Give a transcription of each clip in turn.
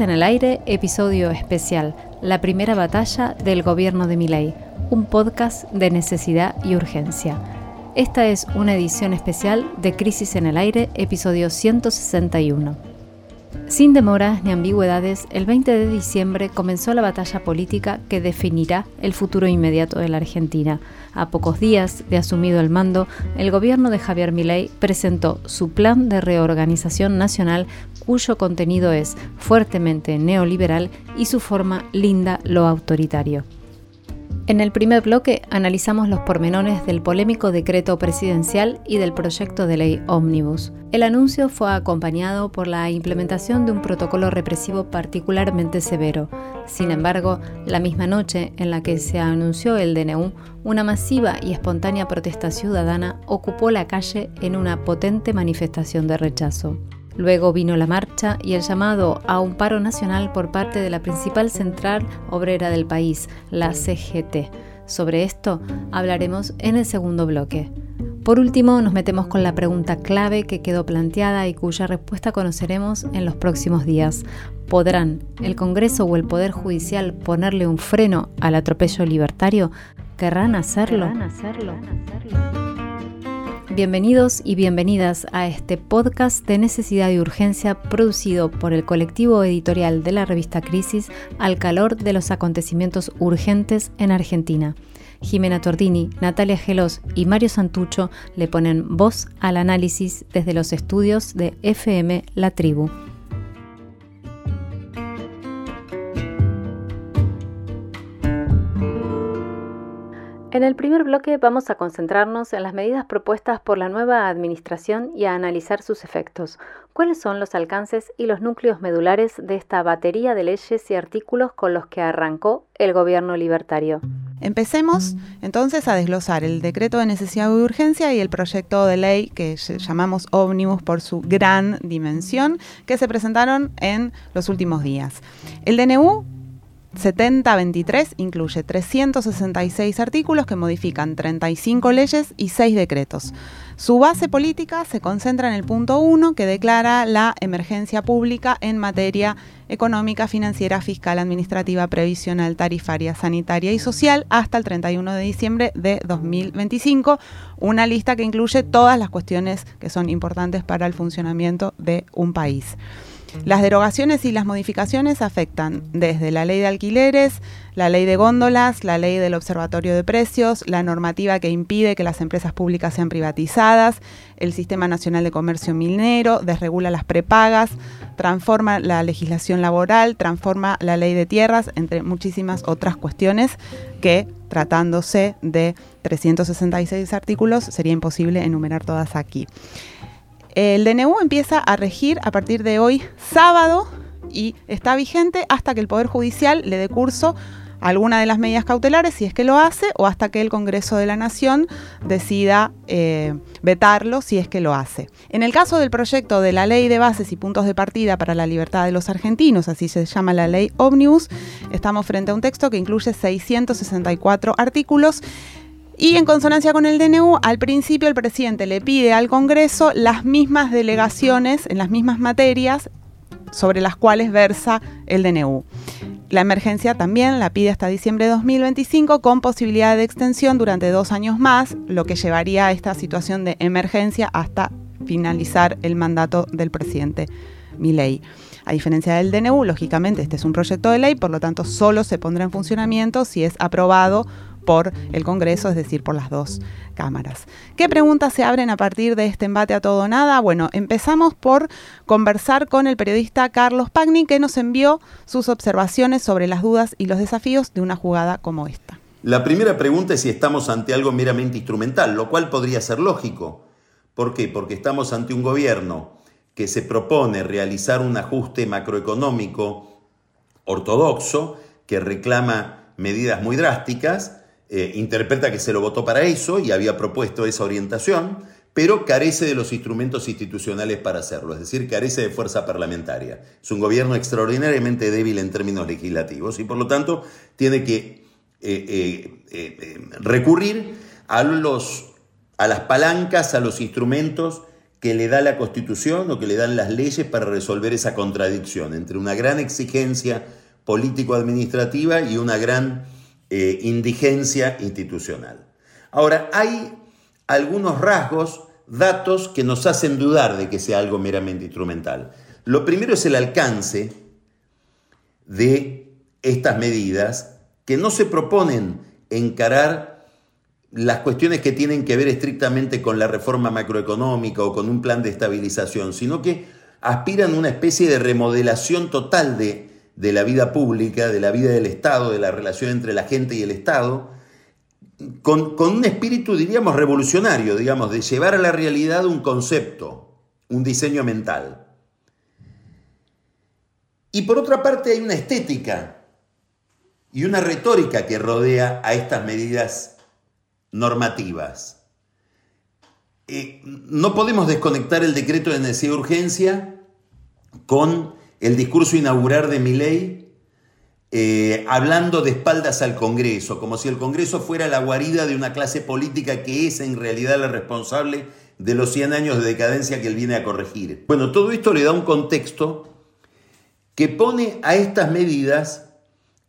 En el Aire, episodio especial, la primera batalla del gobierno de Milei, un podcast de necesidad y urgencia. Esta es una edición especial de Crisis en el Aire, episodio 161. Sin demoras ni ambigüedades, el 20 de diciembre comenzó la batalla política que definirá el futuro inmediato de la Argentina. A pocos días de asumido el mando, el gobierno de Javier Milei presentó su plan de reorganización nacional cuyo contenido es fuertemente neoliberal y su forma linda lo autoritario. En el primer bloque analizamos los pormenores del polémico decreto presidencial y del proyecto de ley Omnibus. El anuncio fue acompañado por la implementación de un protocolo represivo particularmente severo. Sin embargo, la misma noche en la que se anunció el DNU, una masiva y espontánea protesta ciudadana ocupó la calle en una potente manifestación de rechazo. Luego vino la marcha y el llamado a un paro nacional por parte de la principal central obrera del país, la CGT. Sobre esto hablaremos en el segundo bloque. Por último, nos metemos con la pregunta clave que quedó planteada y cuya respuesta conoceremos en los próximos días. ¿Podrán el Congreso o el Poder Judicial ponerle un freno al atropello libertario? ¿Querrán hacerlo? ¿Querrán hacerlo? Bienvenidos y bienvenidas a este podcast de necesidad y urgencia producido por el colectivo editorial de la revista Crisis al calor de los acontecimientos urgentes en Argentina. Jimena Tordini, Natalia Gelos y Mario Santucho le ponen voz al análisis desde los estudios de FM La Tribu. En el primer bloque vamos a concentrarnos en las medidas propuestas por la nueva administración y a analizar sus efectos. ¿Cuáles son los alcances y los núcleos medulares de esta batería de leyes y artículos con los que arrancó el gobierno libertario? Empecemos entonces a desglosar el decreto de necesidad y urgencia y el proyecto de ley que llamamos ómnibus por su gran dimensión que se presentaron en los últimos días. El DNU 7023 incluye 366 artículos que modifican 35 leyes y 6 decretos. Su base política se concentra en el punto 1 que declara la emergencia pública en materia económica, financiera, fiscal, administrativa, previsional, tarifaria, sanitaria y social hasta el 31 de diciembre de 2025, una lista que incluye todas las cuestiones que son importantes para el funcionamiento de un país. Las derogaciones y las modificaciones afectan desde la ley de alquileres, la ley de góndolas, la ley del observatorio de precios, la normativa que impide que las empresas públicas sean privatizadas, el Sistema Nacional de Comercio Minero, desregula las prepagas, transforma la legislación laboral, transforma la ley de tierras, entre muchísimas otras cuestiones que, tratándose de 366 artículos, sería imposible enumerar todas aquí. El DNU empieza a regir a partir de hoy, sábado, y está vigente hasta que el Poder Judicial le dé curso a alguna de las medidas cautelares, si es que lo hace, o hasta que el Congreso de la Nación decida eh, vetarlo, si es que lo hace. En el caso del proyecto de la Ley de Bases y Puntos de Partida para la Libertad de los Argentinos, así se llama la Ley Omnibus, estamos frente a un texto que incluye 664 artículos y en consonancia con el DNU, al principio el presidente le pide al Congreso las mismas delegaciones en las mismas materias sobre las cuales versa el DNU. La emergencia también la pide hasta diciembre de 2025 con posibilidad de extensión durante dos años más, lo que llevaría a esta situación de emergencia hasta finalizar el mandato del presidente Milei. A diferencia del DNU, lógicamente este es un proyecto de ley, por lo tanto solo se pondrá en funcionamiento si es aprobado por el Congreso, es decir, por las dos cámaras. ¿Qué preguntas se abren a partir de este embate a todo nada? Bueno, empezamos por conversar con el periodista Carlos Pagni, que nos envió sus observaciones sobre las dudas y los desafíos de una jugada como esta. La primera pregunta es si estamos ante algo meramente instrumental, lo cual podría ser lógico. ¿Por qué? Porque estamos ante un gobierno que se propone realizar un ajuste macroeconómico ortodoxo, que reclama medidas muy drásticas, eh, interpreta que se lo votó para eso y había propuesto esa orientación, pero carece de los instrumentos institucionales para hacerlo, es decir, carece de fuerza parlamentaria. Es un gobierno extraordinariamente débil en términos legislativos y por lo tanto tiene que eh, eh, recurrir a, los, a las palancas, a los instrumentos que le da la Constitución o que le dan las leyes para resolver esa contradicción entre una gran exigencia político-administrativa y una gran eh, indigencia institucional. Ahora, hay algunos rasgos, datos que nos hacen dudar de que sea algo meramente instrumental. Lo primero es el alcance de estas medidas que no se proponen encarar las cuestiones que tienen que ver estrictamente con la reforma macroeconómica o con un plan de estabilización, sino que aspiran a una especie de remodelación total de, de la vida pública, de la vida del Estado, de la relación entre la gente y el Estado, con, con, un espíritu, diríamos, revolucionario, digamos, de llevar a la realidad un concepto, un diseño mental. Y por otra parte hay una estética y una retórica que rodea a estas medidas normativas. Eh, no podemos desconectar el decreto de necesidad de urgencia con el discurso inaugural de Miley eh, hablando de espaldas al Congreso, como si el Congreso fuera la guarida de una clase política que es en realidad la responsable de los 100 años de decadencia que él viene a corregir. Bueno, todo esto le da un contexto que pone a estas medidas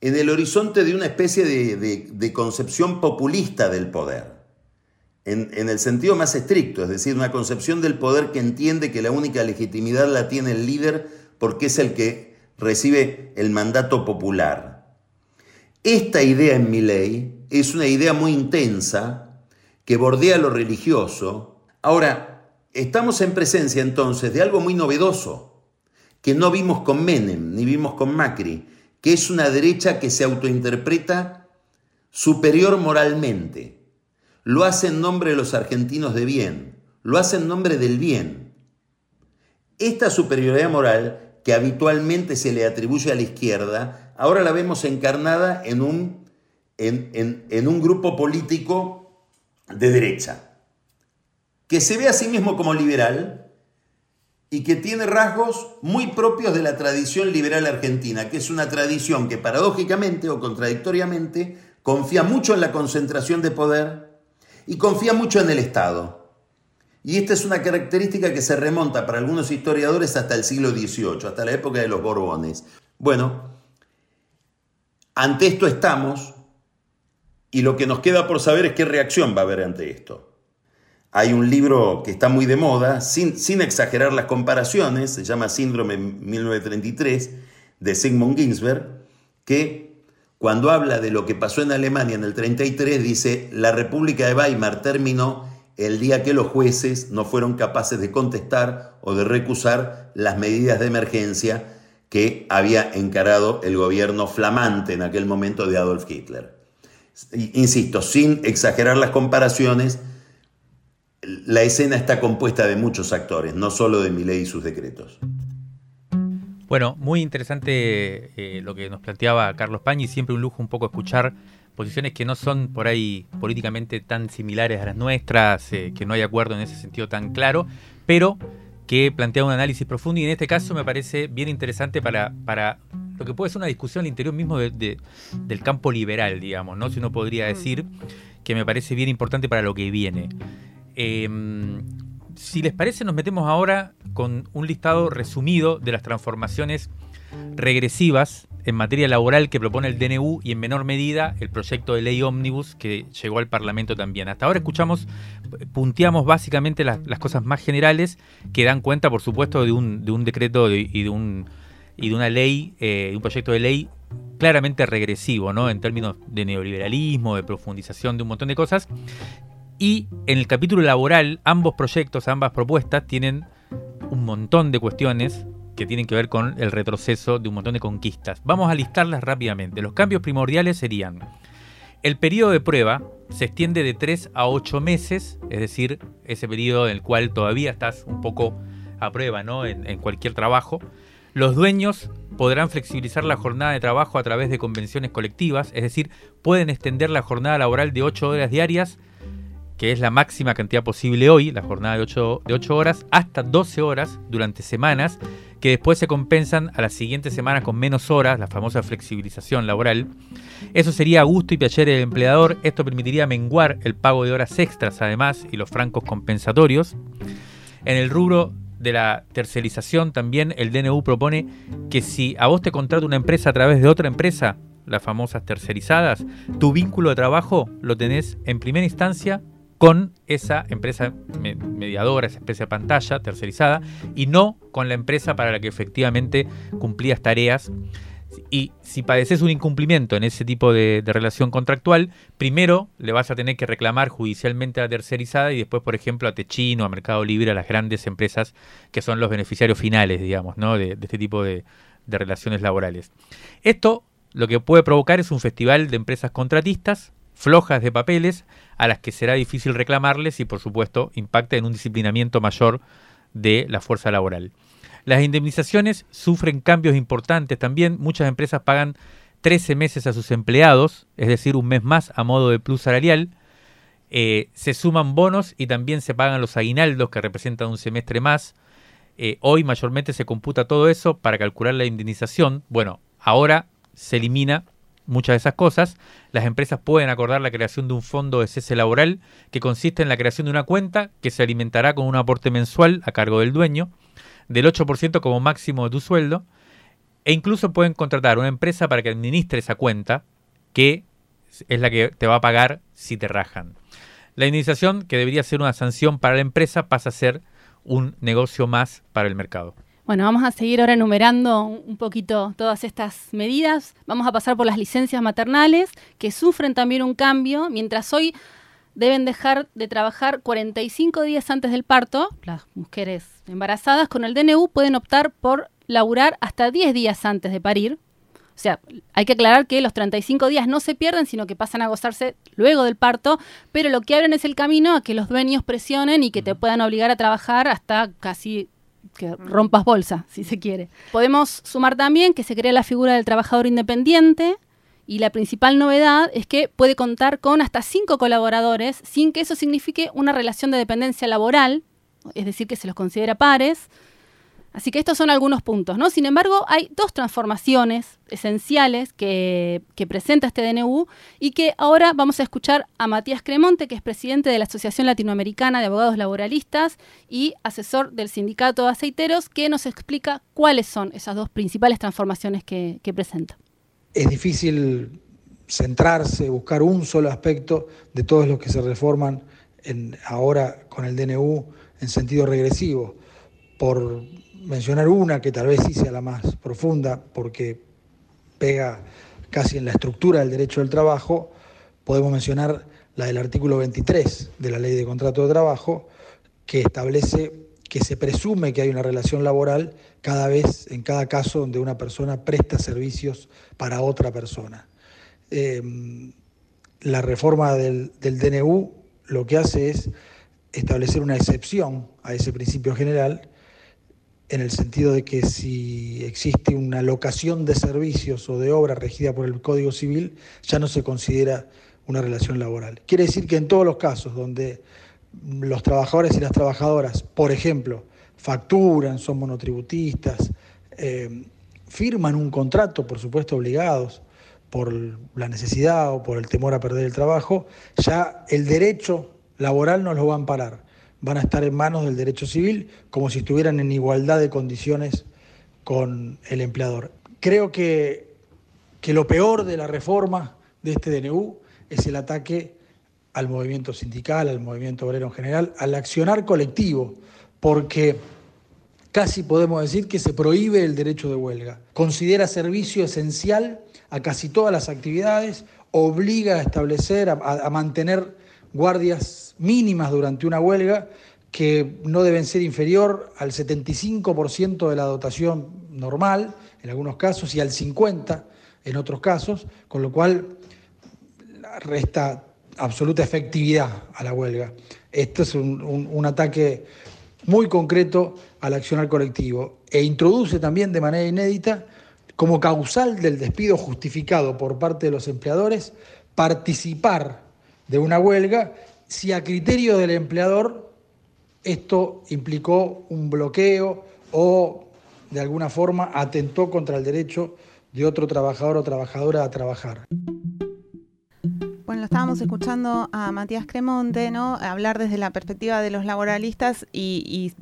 en el horizonte de una especie de, concepción populista del poder, en, en, el sentido más estricto, es decir, una concepción del poder que entiende que la única legitimidad la tiene el líder porque es el que recibe el mandato popular. Esta idea en mi ley es una idea muy intensa que bordea lo religioso. Ahora, estamos en presencia entonces de algo muy novedoso, que no vimos con Menem ni vimos con Macri, que es una derecha que se autointerpreta superior moralmente. Lo hace en nombre de los argentinos de bien, lo hace en nombre del bien. Esta superioridad moral que habitualmente se le atribuye a la izquierda, ahora la vemos encarnada en un, en, en un grupo político de derecha, que se ve a sí mismo como liberal, y que tiene rasgos muy propios de la tradición liberal argentina, que es una tradición que paradójicamente o contradictoriamente confía mucho en la concentración de poder y confía mucho en el Estado. Y esta es una característica que se remonta para algunos historiadores hasta el siglo XVIII, hasta la época de los Borbones. Bueno, ante esto estamos y lo que nos queda por saber es qué reacción va a haber ante esto. Hay un libro que está muy de moda, sin, exagerar las comparaciones, se llama Síndrome 1933, de Sigmund Ginsberg, que cuando habla de lo que pasó en Alemania en el 33, dice, la República de Weimar terminó el día que los jueces no fueron capaces de contestar o de recusar las medidas de emergencia que había encarado el gobierno flamante en aquel momento de Adolf Hitler. Insisto, sin exagerar las comparaciones, la escena está compuesta de muchos actores, no solo de Milei y sus decretos. Bueno, muy interesante eh, lo que nos planteaba Carlos Pañi, siempre un lujo un poco escuchar posiciones que no son por ahí políticamente tan similares a las nuestras, eh, que no hay acuerdo en ese sentido tan claro, pero que plantea un análisis profundo y en este caso me parece bien interesante para, para lo que puede ser una discusión al interior mismo del campo liberal, digamos, ¿no? Si uno podría decir que me parece bien importante para lo que viene. Em, si les parece, nos metemos ahora con un listado resumido de las transformaciones regresivas en materia laboral que propone el DNU y en menor medida el proyecto de ley ómnibus que llegó al Parlamento también. Hasta ahora escuchamos, punteamos básicamente las, cosas más generales que dan cuenta, por supuesto, de un, decreto y, de un, y de una ley, eh, de un proyecto de ley claramente regresivo, ¿no? En términos de neoliberalismo, de profundización de un montón de cosas, y en el capítulo laboral, ambos proyectos, ambas propuestas tienen un montón de cuestiones que tienen que ver con el retroceso de un montón de conquistas. Vamos a listarlas rápidamente. Los cambios primordiales serían, el periodo de prueba se extiende de 3 a 8 meses, es decir, ese periodo en el cual todavía estás un poco a prueba ¿no? en, en cualquier trabajo. Los dueños podrán flexibilizar la jornada de trabajo a través de convenciones colectivas, es decir, pueden extender la jornada laboral de 8 horas diarias que es la máxima cantidad posible hoy, la jornada de 8, de 8 horas, hasta 12 horas durante semanas, que después se compensan a las siguientes semanas con menos horas, la famosa flexibilización laboral. Eso sería a gusto y placer del empleador, esto permitiría menguar el pago de horas extras además y los francos compensatorios. En el rubro de la tercerización también el DNU propone que si a vos te contrata una empresa a través de otra empresa, las famosas tercerizadas, tu vínculo de trabajo lo tenés en primera instancia con esa empresa mediadora, esa empresa de pantalla tercerizada, y no con la empresa para la que efectivamente cumplías tareas. Y si padeces un incumplimiento en ese tipo de, relación contractual, primero le vas a tener que reclamar judicialmente a la tercerizada y después, por ejemplo, a Techino, a Mercado Libre, a las grandes empresas que son los beneficiarios finales, digamos, ¿no? de, este tipo de relaciones laborales. Esto lo que puede provocar es un festival de empresas contratistas flojas de papeles a las que será difícil reclamarles y por supuesto impacta en un disciplinamiento mayor de la fuerza laboral. Las indemnizaciones sufren cambios importantes también. Muchas empresas pagan 13 meses a sus empleados, es decir, un mes más a modo de plus salarial. Eh, se suman bonos y también se pagan los aguinaldos que representan un semestre más. Eh, hoy mayormente se computa todo eso para calcular la indemnización. Bueno, ahora se elimina muchas de esas cosas, las empresas pueden acordar la creación de un fondo de cese laboral que consiste en la creación de una cuenta que se alimentará con un aporte mensual a cargo del dueño, del 8% como máximo de tu sueldo, e incluso pueden contratar una empresa para que administre esa cuenta, que es la que te va a pagar si te rajan. La indemnización, que debería ser una sanción para la empresa, pasa a ser un negocio más para el mercado. Bueno, vamos a seguir ahora enumerando un poquito todas estas medidas. Vamos a pasar por las licencias maternales, que sufren también un cambio, mientras hoy deben dejar de trabajar 45 días antes del parto, las mujeres embarazadas con el DNU pueden optar por laburar hasta 10 días antes de parir. O sea, hay que aclarar que los 35 días no se pierden, sino que pasan a gozarse luego del parto, pero lo que abren es el camino a que los dueños presionen y que te puedan obligar a trabajar hasta casi que rompas bolsa, si se quiere. Podemos sumar también que se crea la figura del trabajador independiente y la principal novedad es que puede contar con hasta cinco colaboradores sin que eso signifique una relación de dependencia laboral, es decir, que se los considera pares, Así que estos son algunos puntos, ¿no? Sin embargo, hay dos transformaciones esenciales que, presenta este DNU y que ahora vamos a escuchar a Matías Cremonte, que es presidente de la Asociación Latinoamericana de Abogados Laboralistas y asesor del Sindicato de Aceiteros, que nos explica cuáles son esas dos principales transformaciones que, presenta. Es difícil centrarse, buscar un solo aspecto de todos los que se reforman ahora con el DNU en sentido regresivo por mencionar una que tal vez sí sea la más profunda porque pega casi en la estructura del derecho del trabajo, podemos mencionar la del artículo 23 de la Ley de Contrato de Trabajo, que establece que se presume que hay una relación laboral cada vez, en cada caso donde una persona presta servicios para otra persona. Em, la reforma del, del DNU lo que hace es establecer una excepción a ese principio general en el sentido de que si existe una locación de servicios o de obra regida por el Código Civil, ya no se considera una relación laboral. Quiere decir que en todos los casos donde los trabajadores y las trabajadoras, por ejemplo, facturan, son monotributistas, eh, firman un contrato, por supuesto obligados por la necesidad o por el temor a perder el trabajo, ya el derecho laboral no los va a amparar van a estar en manos del derecho civil como si estuvieran en igualdad de condiciones con el empleador. Creo que, que lo peor de la reforma de este DNU es el ataque al movimiento sindical, al movimiento obrero en general, al accionar colectivo, porque casi podemos decir que se prohíbe el derecho de huelga. Considera servicio esencial a casi todas las actividades, obliga a establecer, a, a mantener guardias mínimas durante una huelga que no deben ser inferior al 75% de la dotación normal, en algunos casos, y al 50% en otros casos, con lo cual resta absoluta efectividad a la huelga. Esto es un, ataque muy concreto al accionar colectivo e introduce también de manera inédita como causal del despido justificado por parte de los empleadores participar de una huelga si a criterio del empleador esto implicó un bloqueo o de alguna forma atentó contra el derecho de otro trabajador o trabajadora a trabajar. Bueno, estábamos escuchando a Matías Cremonte, ¿no? Hablar desde la perspectiva de los laboralistas y,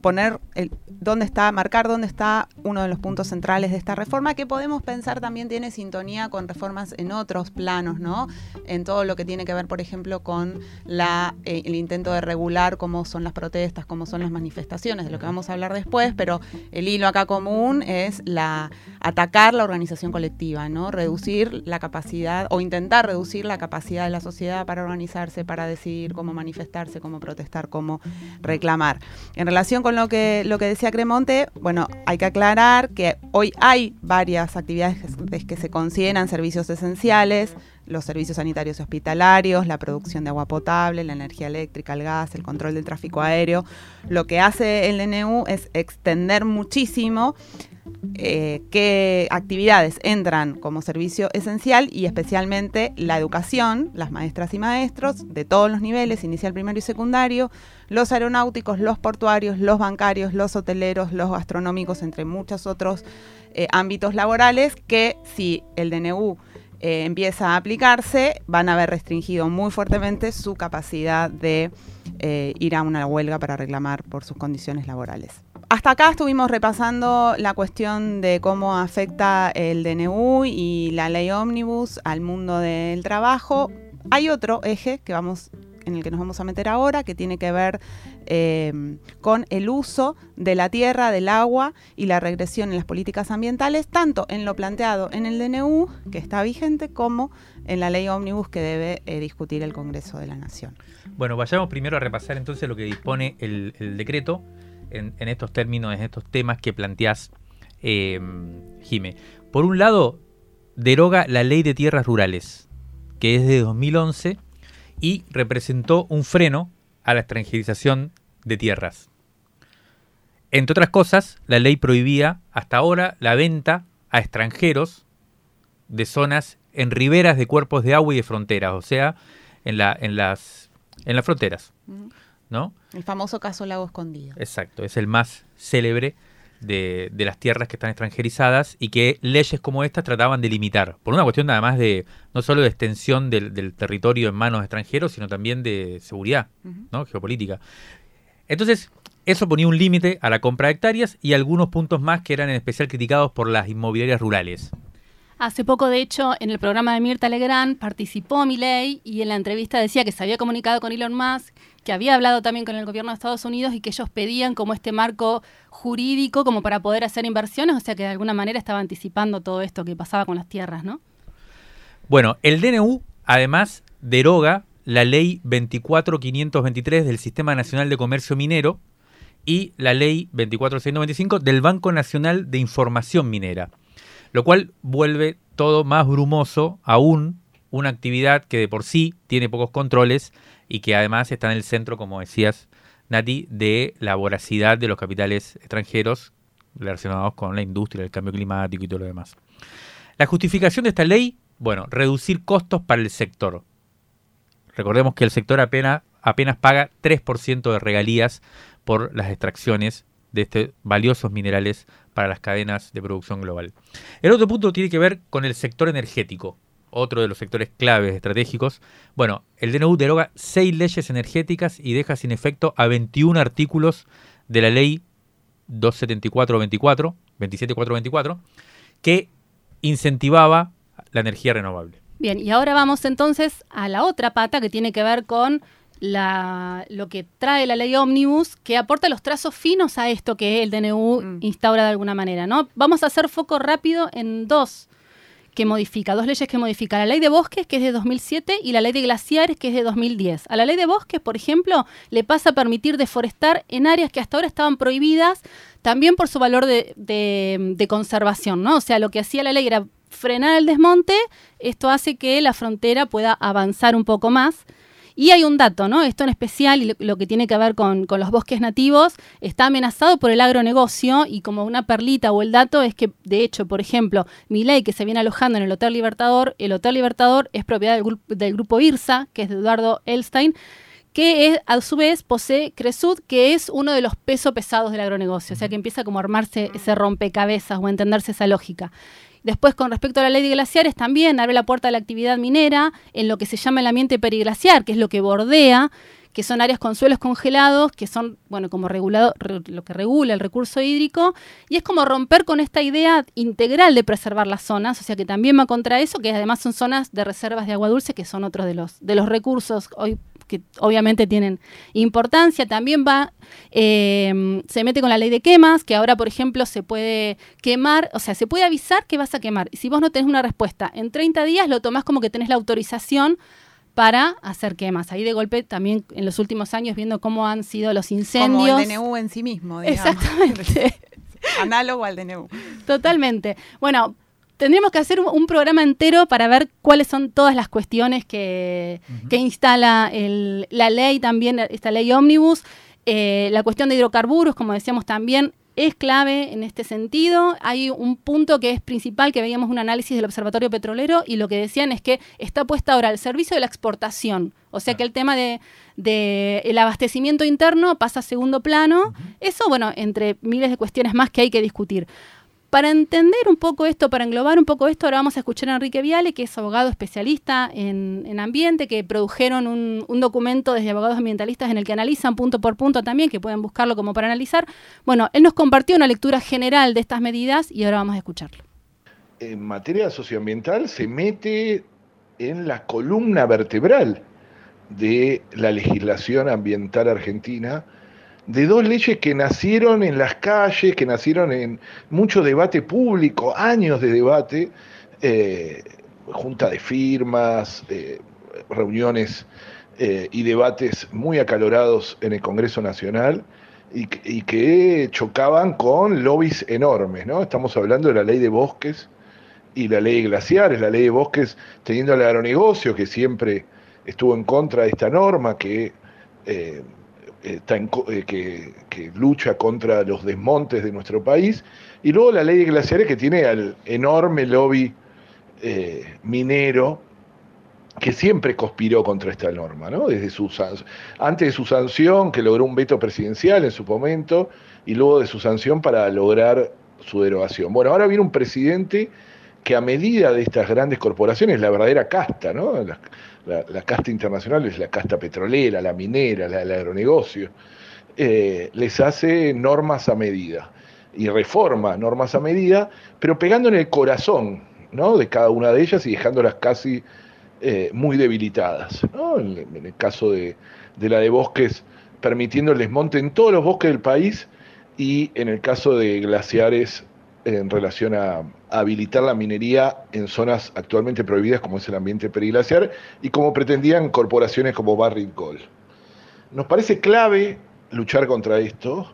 poner el, dónde está, marcar dónde está uno de los puntos centrales de esta reforma, que podemos pensar también tiene sintonía con reformas en otros planos, ¿no? En todo lo que tiene que ver, por ejemplo, con la, eh, el intento de regular cómo son las protestas, cómo son las manifestaciones, de lo que vamos a hablar después, pero el hilo acá común es la atacar la organización colectiva, ¿no? Reducir la capacidad o intentar reducir la capacidad de la sociedad para organizarse, para decidir cómo manifestarse, cómo protestar, cómo reclamar. En relación con lo que, lo que decía Cremonte, bueno, hay que aclarar que hoy hay varias actividades que se consideran servicios esenciales, los servicios sanitarios y hospitalarios, la producción de agua potable, la energía eléctrica, el gas, el control del tráfico aéreo. Lo que hace el DNU es extender muchísimo eh, qué actividades entran como servicio esencial y especialmente la educación, las maestras y maestros de todos los niveles, inicial, primario y secundario, los aeronáuticos, los portuarios, los bancarios, los hoteleros, los gastronómicos, entre muchos otros eh, ámbitos laborales que si el DNU eh, empieza a aplicarse, van a haber restringido muy fuertemente su capacidad de ir a una huelga para reclamar por sus condiciones laborales. Hasta acá estuvimos repasando la cuestión de cómo afecta el DNU y la ley ómnibus al mundo del trabajo. Hay otro eje que vamos, en el que nos vamos a meter ahora, que tiene que ver eh, con el uso de la tierra, del agua y la regresión en las políticas ambientales, tanto en lo planteado en el DNU, que está vigente, como en la ley ómnibus que debe eh, discutir el Congreso de la Nación. Bueno, vayamos primero a repasar entonces lo que dispone el, decreto en, estos términos, en estos temas que planteás, eh, Jime. Por un lado, deroga la ley de tierras rurales, que es de 2011 y representó un freno a la extranjerización de tierras. Entre otras cosas, la ley prohibía hasta ahora la venta a extranjeros de zonas en riberas de cuerpos de agua y de fronteras, o sea, en, la, en, las, en las fronteras. ¿no? El famoso caso Lago Escondido. Exacto, es el más célebre de, las tierras que están extranjerizadas y que leyes como estas trataban de limitar, por una cuestión nada más de, no solo de extensión del, territorio en manos de extranjeros, sino también de seguridad, ¿no? Geopolítica. Entonces, eso ponía un límite a la compra de hectáreas y algunos puntos más que eran en especial criticados por las inmobiliarias rurales. Hace poco, de hecho, en el programa de Mirta Legrand participó Milei y en la entrevista decía que se había comunicado con Elon Musk, que había hablado también con el gobierno de Estados Unidos y que ellos pedían como este marco jurídico como para poder hacer inversiones, o sea que de alguna manera estaba anticipando todo esto que pasaba con las tierras, ¿no? Bueno, el DNU además deroga la ley 24523 del Sistema Nacional de Comercio Minero y la ley 24695 del Banco Nacional de Información Minera lo cual vuelve todo más brumoso aún una actividad que de por sí tiene pocos controles y que además está en el centro, como decías, Nati, de la voracidad de los capitales extranjeros relacionados con la industria, el cambio climático y todo lo demás. La justificación de esta ley, bueno, reducir costos para el sector. Recordemos que el sector apenas, apenas paga 3% de regalías por las extracciones de estos valiosos minerales para las cadenas de producción global. El otro punto tiene que ver con el sector energético, otro de los sectores claves estratégicos. Bueno, el DNU deroga seis leyes energéticas y deja sin efecto a 21 artículos de la ley 274-24, 27424, que incentivaba la energía renovable. Bien, y ahora vamos entonces a la otra pata que tiene que ver con la, lo que trae la ley ómnibus, que aporta los trazos finos a esto que el DNU mm. instaura de alguna manera. ¿no? Vamos a hacer foco rápido en dos que modifica, dos leyes que modifica. La ley de bosques, que es de 2007, y la ley de glaciares, que es de 2010. A la ley de bosques, por ejemplo, le pasa a permitir deforestar en áreas que hasta ahora estaban prohibidas, también por su valor de, de conservación, ¿no? O sea, lo que hacía la ley era frenar el desmonte, esto hace que la frontera pueda avanzar un poco más. Y hay un dato, ¿no? Esto en especial, y lo, que tiene que ver con, los bosques nativos, está amenazado por el agronegocio y como una perlita o el dato es que, de hecho, por ejemplo, mi ley que se viene alojando en el Hotel Libertador, el Hotel Libertador es propiedad del, del grupo IRSA, que es de Eduardo Elstein, que es, a su vez posee Cresud, que es uno de los pesos pesados del agronegocio, o sea que empieza como a armarse ese rompecabezas o a entenderse esa lógica. Después, con respecto a la ley de glaciares, también abre la puerta a la actividad minera en lo que se llama el ambiente periglaciar, que es lo que bordea, que son áreas con suelos congelados, que son, bueno, como regulado, lo que regula el recurso hídrico, y es como romper con esta idea integral de preservar las zonas, o sea que también va contra eso, que además son zonas de reservas de agua dulce, que son otros de los, de los recursos hoy que obviamente tienen importancia. También va, eh, se mete con la ley de quemas, que ahora, por ejemplo, se puede quemar, o sea, se puede avisar que vas a quemar. Y si vos no tenés una respuesta en 30 días, lo tomás como que tenés la autorización para hacer quemas. Ahí de golpe también en los últimos años viendo cómo han sido los incendios. Como el DNU en sí mismo, digamos. Exactamente. Análogo al DNU. Totalmente. Bueno, tendríamos que hacer un, programa entero para ver cuáles son todas las cuestiones que, instala la ley también, esta ley ómnibus. Eh, la cuestión de hidrocarburos, como decíamos también, es clave en este sentido. Hay un punto que es principal, que veíamos un análisis del Observatorio Petrolero y lo que decían es que está puesta ahora al servicio de la exportación. O sea que el tema de, el abastecimiento interno pasa a segundo plano. Eso, bueno, entre miles de cuestiones más que hay que discutir. Para entender un poco esto, para englobar un poco esto, ahora vamos a escuchar a Enrique Viale, que es abogado especialista en, ambiente, que produjeron un, documento desde abogados ambientalistas en el que analizan punto por punto también, que pueden buscarlo como para analizar. Bueno, él nos compartió una lectura general de estas medidas y ahora vamos a escucharlo. En materia socioambiental se mete en la columna vertebral de la legislación ambiental argentina, de dos leyes que nacieron en las calles, que nacieron en mucho debate público, años de debate, eh, junta de firmas, eh, reuniones eh, y debates muy acalorados en el Congreso Nacional y, que chocaban con lobbies enormes, ¿no? Estamos hablando de la ley de bosques y la ley de glaciares, la ley de bosques teniendo el agronegocio que siempre estuvo en contra de esta norma, que eh, que, lucha contra los desmontes de nuestro país, y luego la ley de glaciares que tiene al enorme lobby eh, minero que siempre conspiró contra esta norma, ¿no? Desde su, antes de su sanción, que logró un veto presidencial en su momento, y luego de su sanción para lograr su derogación. Bueno, ahora viene un presidente que a medida de estas grandes corporaciones, la verdadera casta, ¿no? la, casta internacional es la casta petrolera, la minera, la del agronegocio, eh, les hace normas a medida y reforma normas a medida, pero pegando en el corazón ¿no? de cada una de ellas y dejándolas casi eh, muy debilitadas. En, el caso de, de la de bosques, permitiendo el desmonte en todos los bosques del país y en el caso de glaciares en relación a, habilitar la minería en zonas actualmente prohibidas como es el ambiente periglaciar y como pretendían corporaciones como Barrick Gold. Nos parece clave luchar contra esto,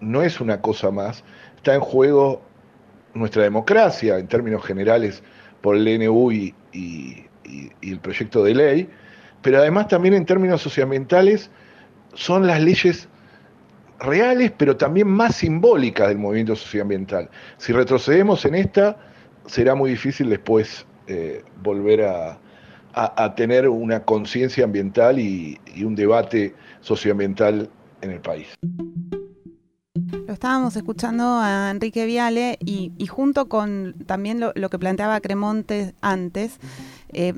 no es una cosa más, está en juego nuestra democracia en términos generales por el DNU y, y el proyecto de ley, pero además también en términos socioambientales son las leyes reales, pero también más simbólicas del movimiento socioambiental. Si retrocedemos en esta, será muy difícil después eh, volver a, tener una conciencia ambiental y, un debate socioambiental en el país. Lo estábamos escuchando a Enrique Viale y, junto con también lo, que planteaba Cremonte antes, eh,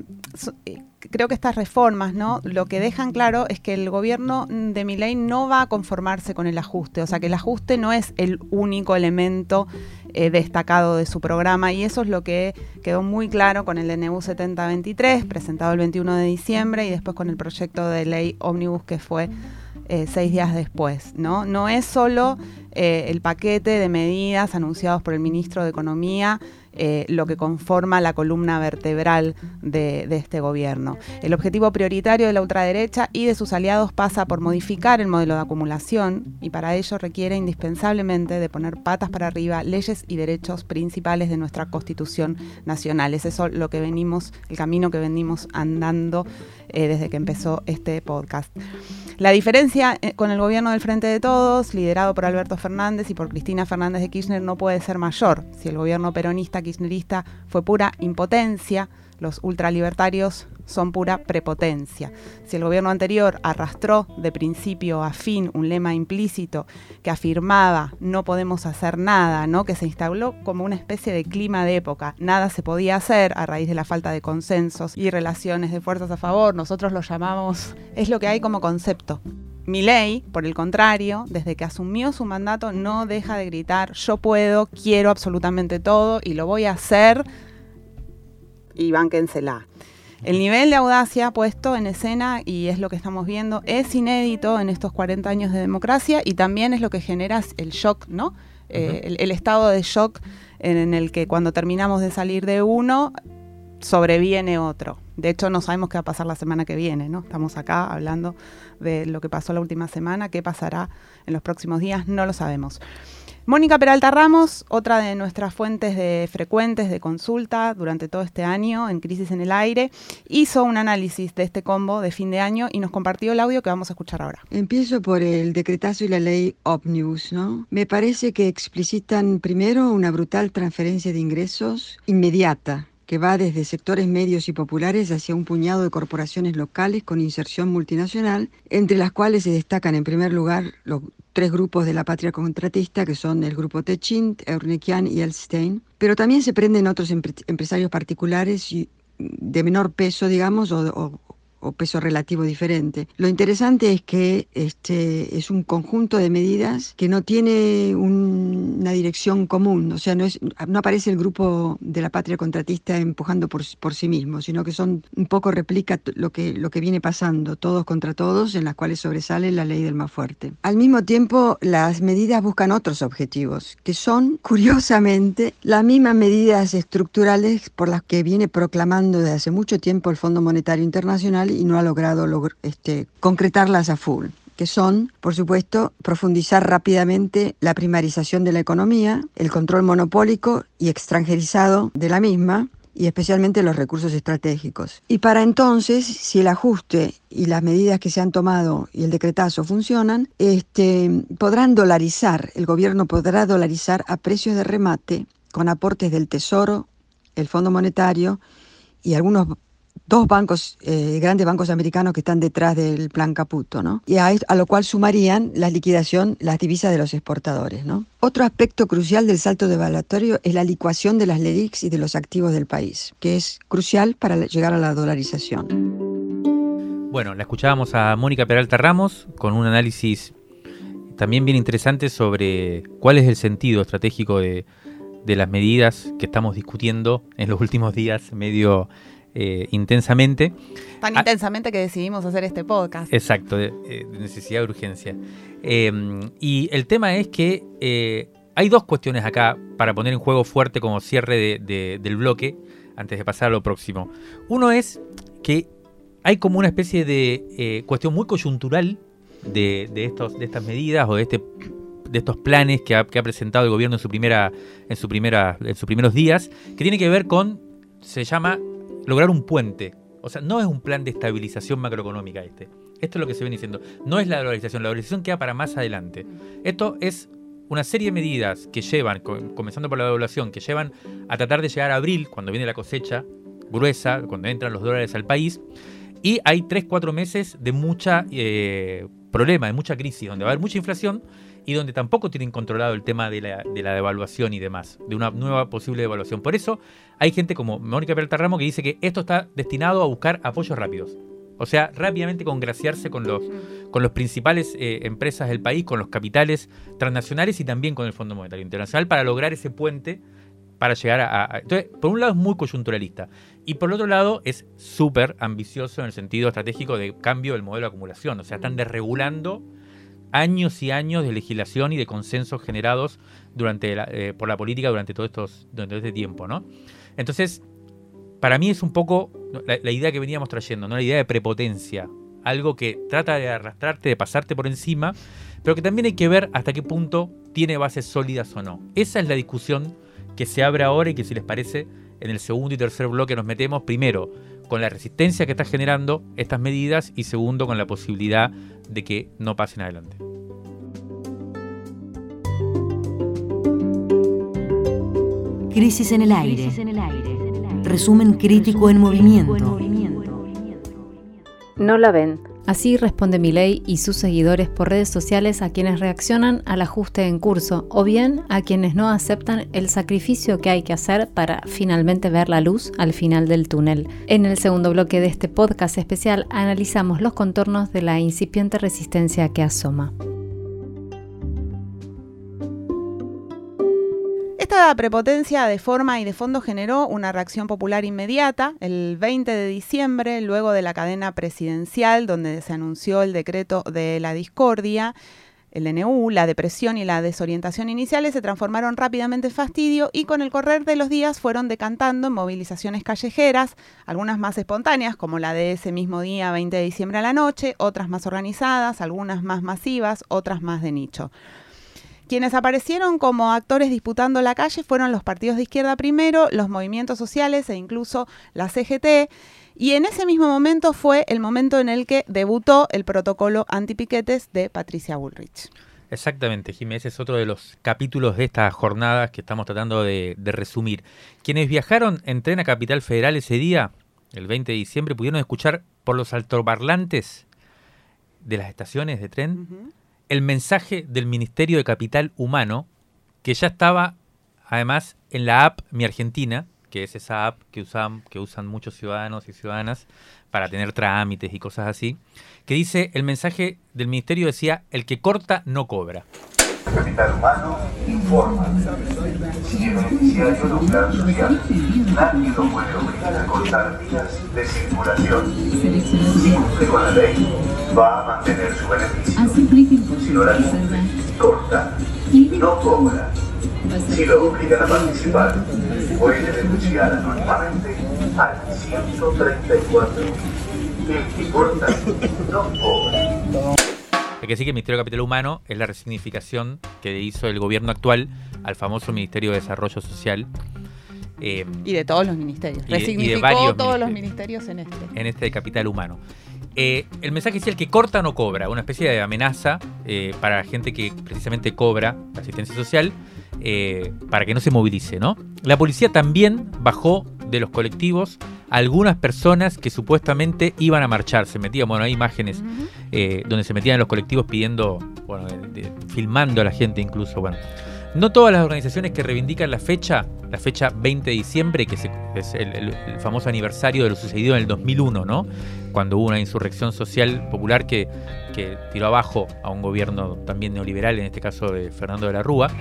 eh, creo que estas reformas, ¿no? Lo que dejan claro es que el gobierno de Milei no va a conformarse con el ajuste, o sea que el ajuste no es el único elemento eh, destacado de su programa y eso es lo que quedó muy claro con el DNU 7023, presentado el 21 de diciembre y después con el proyecto de ley Omnibus que fue seis días después, ¿no? No es solo el paquete de medidas anunciados por el ministro de Economía eh, lo que conforma la columna vertebral de, este gobierno. El objetivo prioritario de la ultraderecha y de sus aliados pasa por modificar el modelo de acumulación y para ello requiere indispensablemente de poner patas para arriba leyes y derechos principales de nuestra Constitución nacional. Es eso lo que venimos, el camino que venimos andando eh, desde que empezó este podcast. La diferencia eh, con el gobierno del Frente de Todos, liderado por Alberto Fernández y por Cristina Fernández de Kirchner, no puede ser mayor. Si el gobierno peronista kirchnerista fue pura impotencia, los ultralibertarios son pura prepotencia. Si el gobierno anterior arrastró de principio a fin un lema implícito que afirmaba no podemos hacer nada, ¿no? que se instaló como una especie de clima de época, nada se podía hacer a raíz de la falta de consensos y relaciones de fuerzas a favor, nosotros lo llamamos, es lo que hay como concepto. ley, por el contrario, desde que asumió su mandato, no deja de gritar, yo puedo, quiero absolutamente todo y lo voy a hacer y bánquensela. El nivel de audacia puesto en escena, y es lo que estamos viendo, es inédito en estos 40 años de democracia y también es lo que genera el shock, ¿no? Eh, el, estado de shock en, el que cuando terminamos de salir de uno, sobreviene otro. De hecho, no sabemos qué va a pasar la semana que viene, ¿no? Estamos acá hablando de lo que pasó la última semana, qué pasará en los próximos días, no lo sabemos. Mónica Peralta Ramos, otra de nuestras fuentes de frecuentes de consulta durante todo este año en Crisis en el Aire, hizo un análisis de este combo de fin de año y nos compartió el audio que vamos a escuchar ahora. Empiezo por el decretazo y la ley Omnibus, ¿no? Me parece que explicitan primero una brutal transferencia de ingresos inmediata que va desde sectores medios y populares hacia un puñado de corporaciones locales con inserción multinacional, entre las cuales se destacan en primer lugar los tres grupos de la patria contratista, que son el grupo Techint, Eurnequian y Elstein, pero también se prenden otros empresarios particulares de menor peso, digamos, o peso relativo diferente. Lo interesante es que este es un conjunto de medidas que no tiene una dirección común, o sea, no, es, no aparece el grupo de la patria contratista empujando por, por sí mismo, sino que son un poco replica lo que, lo que viene pasando, todos contra todos, en las cuales sobresale la ley del más fuerte. Al mismo tiempo, las medidas buscan otros objetivos, que son, curiosamente, las mismas medidas estructurales por las que viene proclamando desde hace mucho tiempo el Fondo Monetario Internacional y no ha logrado este, concretarlas a full que son, por supuesto, profundizar rápidamente la primarización de la economía, el control monopólico y extranjerizado de la misma, y especialmente los recursos estratégicos. Y para entonces, si el ajuste y las medidas que se han tomado y el decretazo funcionan, este, podrán dolarizar, el gobierno podrá dolarizar a precios de remate con aportes del Tesoro, el Fondo Monetario y algunos dos bancos, eh, grandes bancos americanos que están detrás del plan Caputo, ¿no? Y a, lo cual sumarían la liquidación, las divisas de los exportadores, ¿no? Otro aspecto crucial del salto devaluatorio es la licuación de las LEDICs y de los activos del país, que es crucial para llegar a la dolarización. Bueno, la escuchábamos a Mónica Peralta Ramos con un análisis también bien interesante sobre cuál es el sentido estratégico de, de las medidas que estamos discutiendo en los últimos días medio eh, intensamente. Tan ah, intensamente que decidimos hacer este podcast. Exacto, de, eh, necesidad de urgencia. Em, y el tema es que eh, hay dos cuestiones acá para poner en juego fuerte como cierre del bloque antes de pasar a lo próximo. Uno es que hay como una especie de cuestión muy coyuntural de, estos, de estas medidas o de este de estos planes que ha, que ha, presentado el gobierno en su primera en su primera en sus primeros días que tiene que ver con se llama lograr un puente. O sea, no es un plan de estabilización macroeconómica este. Esto es lo que se viene diciendo. No es la dolarización, la dolarización queda para más adelante. Esto es una serie de medidas que llevan, comenzando por la devaluación, que llevan a tratar de llegar a abril, cuando viene la cosecha gruesa, cuando entran los dólares al país, y hay 3-4 meses de mucha eh, problema, de mucha crisis, donde va a haber mucha inflación y donde tampoco tienen controlado el tema de la, devaluación y demás, de una nueva posible devaluación. Por eso hay gente como Mónica Peralta Ramos que dice que esto está destinado a buscar apoyos rápidos. O sea, rápidamente congraciarse con los, con los principales eh, empresas del país, con los capitales transnacionales y también con el Fondo Monetario Internacional para lograr ese puente para llegar a, Entonces, por un lado es muy coyunturalista y por el otro lado es súper ambicioso en el sentido estratégico de cambio del modelo de acumulación. O sea, están desregulando años y años de legislación y de consensos generados durante eh, por la política durante todo, estos, durante este tiempo, ¿no? Entonces, para mí es un poco la, idea que veníamos trayendo, ¿no? La idea de prepotencia, algo que trata de arrastrarte, de pasarte por encima, pero que también hay que ver hasta qué punto tiene bases sólidas o no. Esa es la discusión que se abre ahora y que si les parece, en el segundo y tercer bloque nos metemos primero con la resistencia que está generando estas medidas y segundo con la posibilidad de que no pasen adelante. Crisis en el aire. resumen crítico en movimiento. No la ven. Así responde Milei y sus seguidores por redes sociales a quienes reaccionan al ajuste en curso o bien a quienes no aceptan el sacrificio que hay que hacer para finalmente ver la luz al final del túnel. En el segundo bloque de este podcast especial analizamos los contornos de la incipiente resistencia que asoma. Esta prepotencia de forma y de fondo generó una reacción popular inmediata el 20 de diciembre, luego de la cadena presidencial, donde se anunció el decreto de la discordia. El DNU, la depresión y la desorientación iniciales se transformaron rápidamente en fastidio y con el correr de los días fueron decantando en movilizaciones callejeras, algunas más espontáneas, como la de ese mismo día 20 de diciembre a la noche, otras más organizadas, algunas más masivas, otras más de nicho. Quienes aparecieron como actores disputando la calle fueron los partidos de izquierda primero, los movimientos sociales e incluso la CGT. Y en ese mismo momento fue el momento en el que debutó el protocolo antipiquetes de Patricia Bullrich. Exactamente, Jiménez, es otro de los capítulos de estas jornadas que estamos tratando de, resumir. Quienes viajaron en tren a Capital Federal ese día, el 20 de diciembre, pudieron escuchar por los altoparlantes de las estaciones de tren el mensaje del Ministerio de Capital Humano, que ya estaba además en la app Mi Argentina, que es esa app que usan, que usan muchos ciudadanos y ciudadanas para tener trámites y cosas así, que dice, el mensaje del ministerio decía, el que corta no cobra. Capital Humano informa. Si el beneficiario de un plan social, nadie lo puede obligar a cortar vías de circulación. Si cumple con la ley, va a mantener su beneficio. Si no la cumple, corta. No cobra. Si lo obligan a participar, puede denunciar anónimamente al 134. El que corta no cobra. Hay que decir que el Ministerio de Capital Humano es la resignificación que hizo el gobierno actual al famoso Ministerio de Desarrollo Social. Eh, y de todos los ministerios. Resignificó todos los ministerios en este. En este de Capital Humano. Eh, el mensaje es el que corta no cobra, una especie de amenaza eh, para la gente que precisamente cobra asistencia social, para que no se movilice, ¿no? La policía también bajó de los colectivos algunas personas que supuestamente iban a marchar. Se metían, bueno, hay imágenes eh, donde se metían en los colectivos pidiendo, bueno, filmando a la gente incluso, bueno. No todas las organizaciones que reivindican la fecha, la fecha 20 de diciembre, que es el, famoso aniversario de lo sucedido en el 2001, ¿no? Cuando hubo una insurrección social popular que, que tiró abajo a un gobierno también neoliberal, en este caso de Fernando de la Rúa.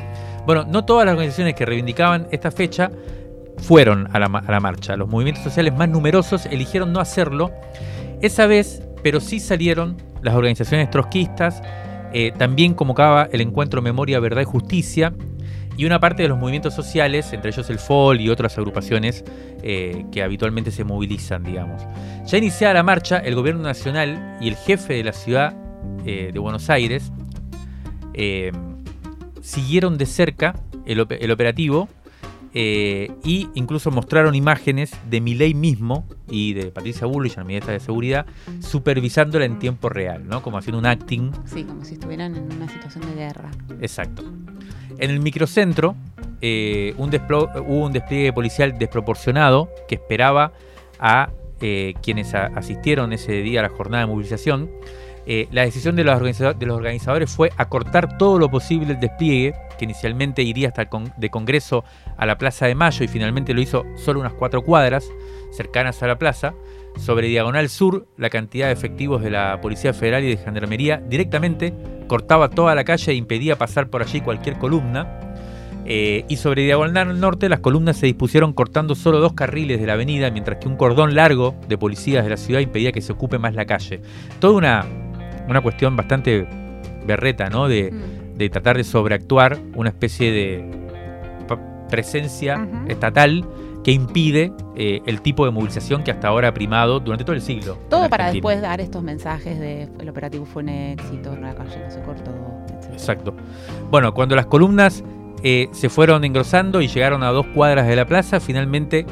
Bueno, no todas las organizaciones que reivindicaban esta fecha fueron a la, marcha. Los movimientos sociales más numerosos eligieron no hacerlo esa vez, pero sí salieron las organizaciones trotskistas, eh, también convocaba el encuentro Memoria, Verdad y Justicia, y una parte de los movimientos sociales, entre ellos el FOL y otras agrupaciones eh, que habitualmente se movilizan, digamos. Ya iniciada la marcha, el gobierno nacional y el jefe de la ciudad eh, de Buenos Aires siguieron de cerca el, el operativo eh, y incluso mostraron imágenes de Milei mismo y de Patricia Bullrich, la ministra de Seguridad, supervisándola en tiempo real, ¿no? Como haciendo un acting. Sí, como si estuvieran en una situación de guerra. Exacto. En el microcentro eh, un hubo un despliegue policial desproporcionado que esperaba a eh, quienes asistieron ese día a la jornada de movilización. La decisión de los, de los organizadores fue acortar todo lo posible el despliegue que inicialmente iría hasta el de Congreso a la Plaza de Mayo y finalmente lo hizo solo unas cuatro cuadras cercanas a la plaza. Sobre Diagonal Sur, la cantidad de efectivos de la Policía Federal y de Gendarmería directamente cortaba toda la calle e impedía pasar por allí cualquier columna. Eh, y sobre Diagonal Norte las columnas se dispusieron cortando solo dos carriles de la avenida, mientras que un cordón largo de policías de la ciudad impedía que se ocupe más la calle. Toda una, una cuestión bastante berreta, ¿no? De, mm de tratar de sobreactuar una especie de presencia estatal que impide eh, el tipo de movilización que hasta ahora ha primado durante todo el siglo. Todo para después dar estos mensajes de el operativo fue un éxito, la calle no se cortó. Exacto. Bueno, cuando las columnas eh, se fueron engrosando y llegaron a dos cuadras de la plaza, finalmente,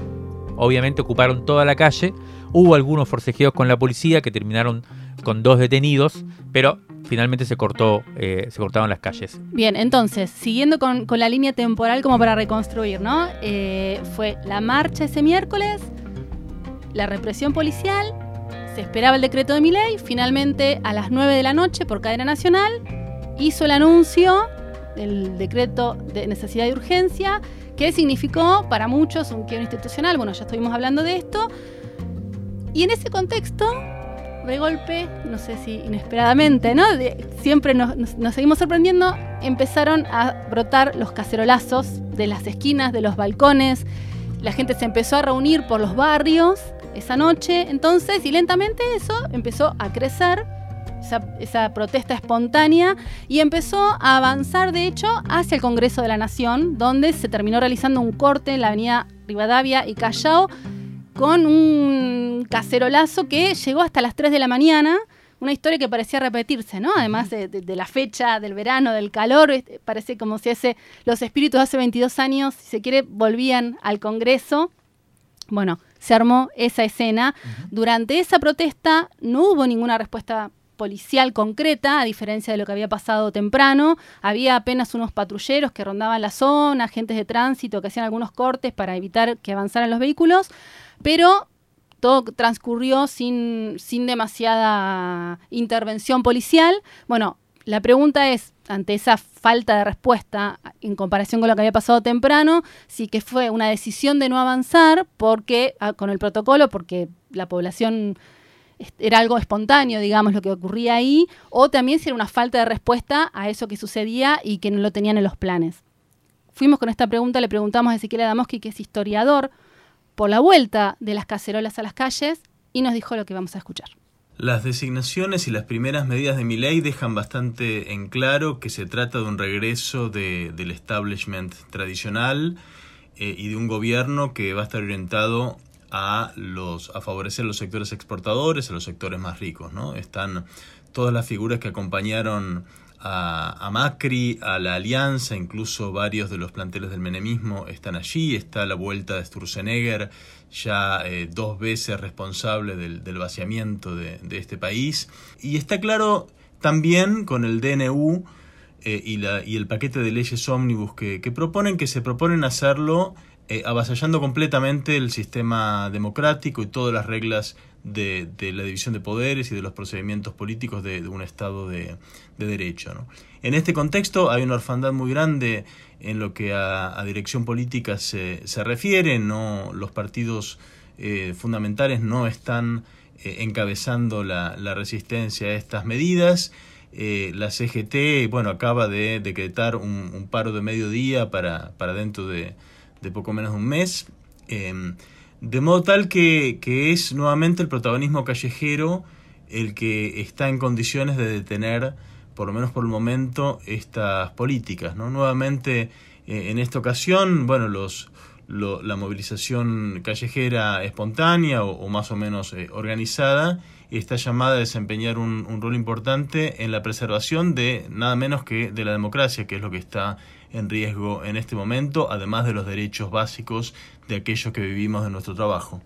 obviamente, ocuparon toda la calle. Hubo algunos forcejeos con la policía que terminaron con dos detenidos, pero finalmente se cortó, eh, se cortaron las calles. Bien, entonces, siguiendo con, la línea temporal como para reconstruir, ¿no? Eh, fue la marcha ese miércoles, la represión policial, se esperaba el decreto de mi ley, finalmente a las 9 de la noche por cadena nacional hizo el anuncio del decreto de necesidad y urgencia, que significó para muchos un quiebro institucional, bueno, ya estuvimos hablando de esto, y en ese contexto de golpe, no sé si inesperadamente, ¿no? siempre nos, seguimos sorprendiendo, empezaron a brotar los cacerolazos de las esquinas, de los balcones. La gente se empezó a reunir por los barrios esa noche, entonces, y lentamente eso empezó a crecer, esa, esa, protesta espontánea, y empezó a avanzar, de hecho, hacia el Congreso de la Nación, donde se terminó realizando un corte en la avenida Rivadavia y Callao, con un cacerolazo que llegó hasta las 3 de la mañana. Una historia que parecía repetirse, ¿no? Además de, la fecha, del verano, del calor, este, parece como si ese, los espíritus de hace 22 años, si se quiere, volvían al Congreso. Bueno, se armó esa escena. Durante esa protesta no hubo ninguna respuesta policial concreta, a diferencia de lo que había pasado temprano. Había apenas unos patrulleros que rondaban la zona, agentes de tránsito que hacían algunos cortes para evitar que avanzaran los vehículos pero todo transcurrió sin, sin demasiada intervención policial. Bueno, la pregunta es, ante esa falta de respuesta en comparación con lo que había pasado temprano, si que fue una decisión de no avanzar porque ah, con el protocolo, porque la población era algo espontáneo, digamos, lo que ocurría ahí, o también si era una falta de respuesta a eso que sucedía y que no lo tenían en los planes. Fuimos con esta pregunta, le preguntamos a Ezequiel Adamoski, que es historiador, por la vuelta de las cacerolas a las calles y nos dijo lo que vamos a escuchar. Las designaciones y las primeras medidas de mi ley dejan bastante en claro que se trata de un regreso del establishment tradicional eh, y de un gobierno que va a estar orientado a los a favorecer los sectores exportadores, a los sectores más ricos, ¿no? Están todas las figuras que acompañaron a, Macri, a la Alianza, incluso varios de los planteles del menemismo están allí, está la vuelta de Sturzenegger, ya eh, dos veces responsable del, vaciamiento de, este país, y está claro también con el DNU eh, y, el paquete de leyes ómnibus que, proponen, que se proponen hacerlo eh, avasallando completamente el sistema democrático y todas las reglas de, la división de poderes y de los procedimientos políticos de, un Estado de, derecho. En este contexto hay una orfandad muy grande en lo que a, dirección política se, refiere, no, los partidos eh, fundamentales no están eh, encabezando la, resistencia a estas medidas. Eh, la CGT bueno, acaba de decretar un, paro de mediodía para, para dentro de, poco menos de un mes. De modo tal que, es nuevamente el protagonismo callejero el que está en condiciones de detener, por lo menos por el momento, estas políticas. ¿no? Nuevamente, eh, en esta ocasión, bueno, los, la movilización callejera espontánea o, más o menos eh, organizada está llamada a desempeñar un, un, rol importante en la preservación de nada menos que de la democracia, que es lo que está en riesgo en este momento, además de los derechos básicos de aquellos que vivimos de nuestro trabajo.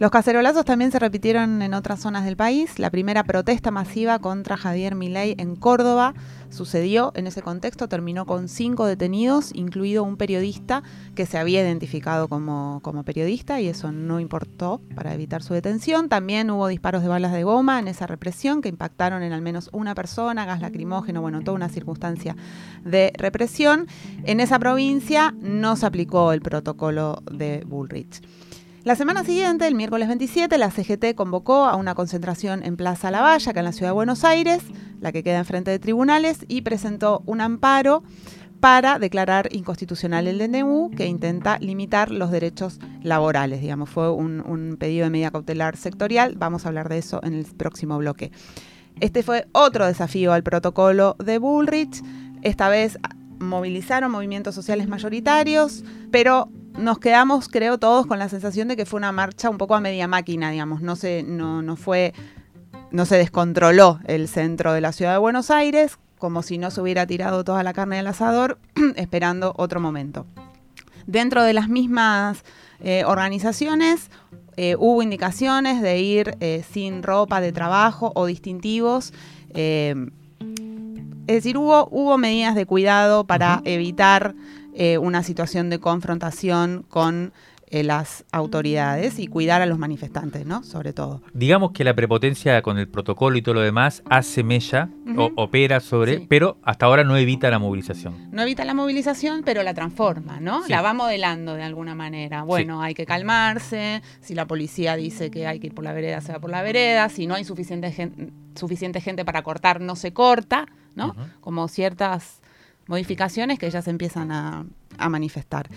Los cacerolazos también se repitieron en otras zonas del país. La primera protesta masiva contra Javier Milei en Córdoba sucedió en ese contexto, terminó con cinco detenidos, incluido un periodista que se había identificado como, como periodista y eso no importó para evitar su detención. También hubo disparos de balas de goma en esa represión que impactaron en al menos una persona, gas lacrimógeno, bueno, toda una circunstancia de represión. En esa provincia no se aplicó el protocolo de Bullrich. La semana siguiente, el miércoles 27, la CGT convocó a una concentración en Plaza Lavalla, acá en la ciudad de Buenos Aires, la que queda enfrente de tribunales, y presentó un amparo para declarar inconstitucional el DNU que intenta limitar los derechos laborales. Digamos, fue un, un pedido de medida cautelar sectorial. Vamos a hablar de eso en el próximo bloque. Este fue otro desafío al protocolo de Bullrich. Esta vez movilizaron movimientos sociales mayoritarios, pero nos quedamos, creo, todos con la sensación de que fue una marcha un poco a media máquina, digamos, no se, no, no fue, no se descontroló el centro de la ciudad de Buenos Aires, como si no se hubiera tirado toda la carne del asador, esperando otro momento. Dentro de las mismas eh, organizaciones eh, hubo indicaciones de ir eh, sin ropa de trabajo o distintivos. es decir, hubo, hubo medidas de cuidado para evitar una situación de confrontación con eh, las autoridades y cuidar a los manifestantes, ¿no? Sobre todo. Digamos que la prepotencia con el protocolo y todo lo demás hace mella, o, opera sobre, pero hasta ahora no evita la movilización. No evita la movilización, pero la transforma, ¿no? La va modelando de alguna manera. Bueno, hay que calmarse, si la policía dice que hay que ir por la vereda, se va por la vereda, si no hay suficiente gente, suficiente gente para cortar, no se corta, ¿no? Como ciertas modificaciones que ya se empiezan a, manifestar.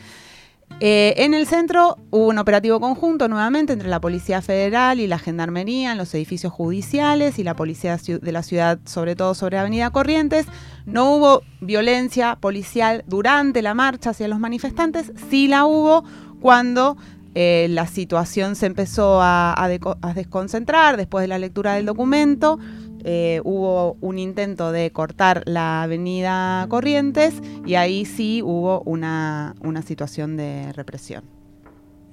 Eh, en el centro hubo un operativo conjunto nuevamente entre la Policía Federal y la Gendarmería en los edificios judiciales y la Policía de la ciudad, sobre todo sobre Avenida Corrientes. No hubo violencia policial durante la marcha hacia los manifestantes, sí la hubo cuando eh, la situación se empezó a desconcentrar después de la lectura del documento. Eh, hubo un intento de cortar la avenida Corrientes y ahí sí hubo una, situación de represión.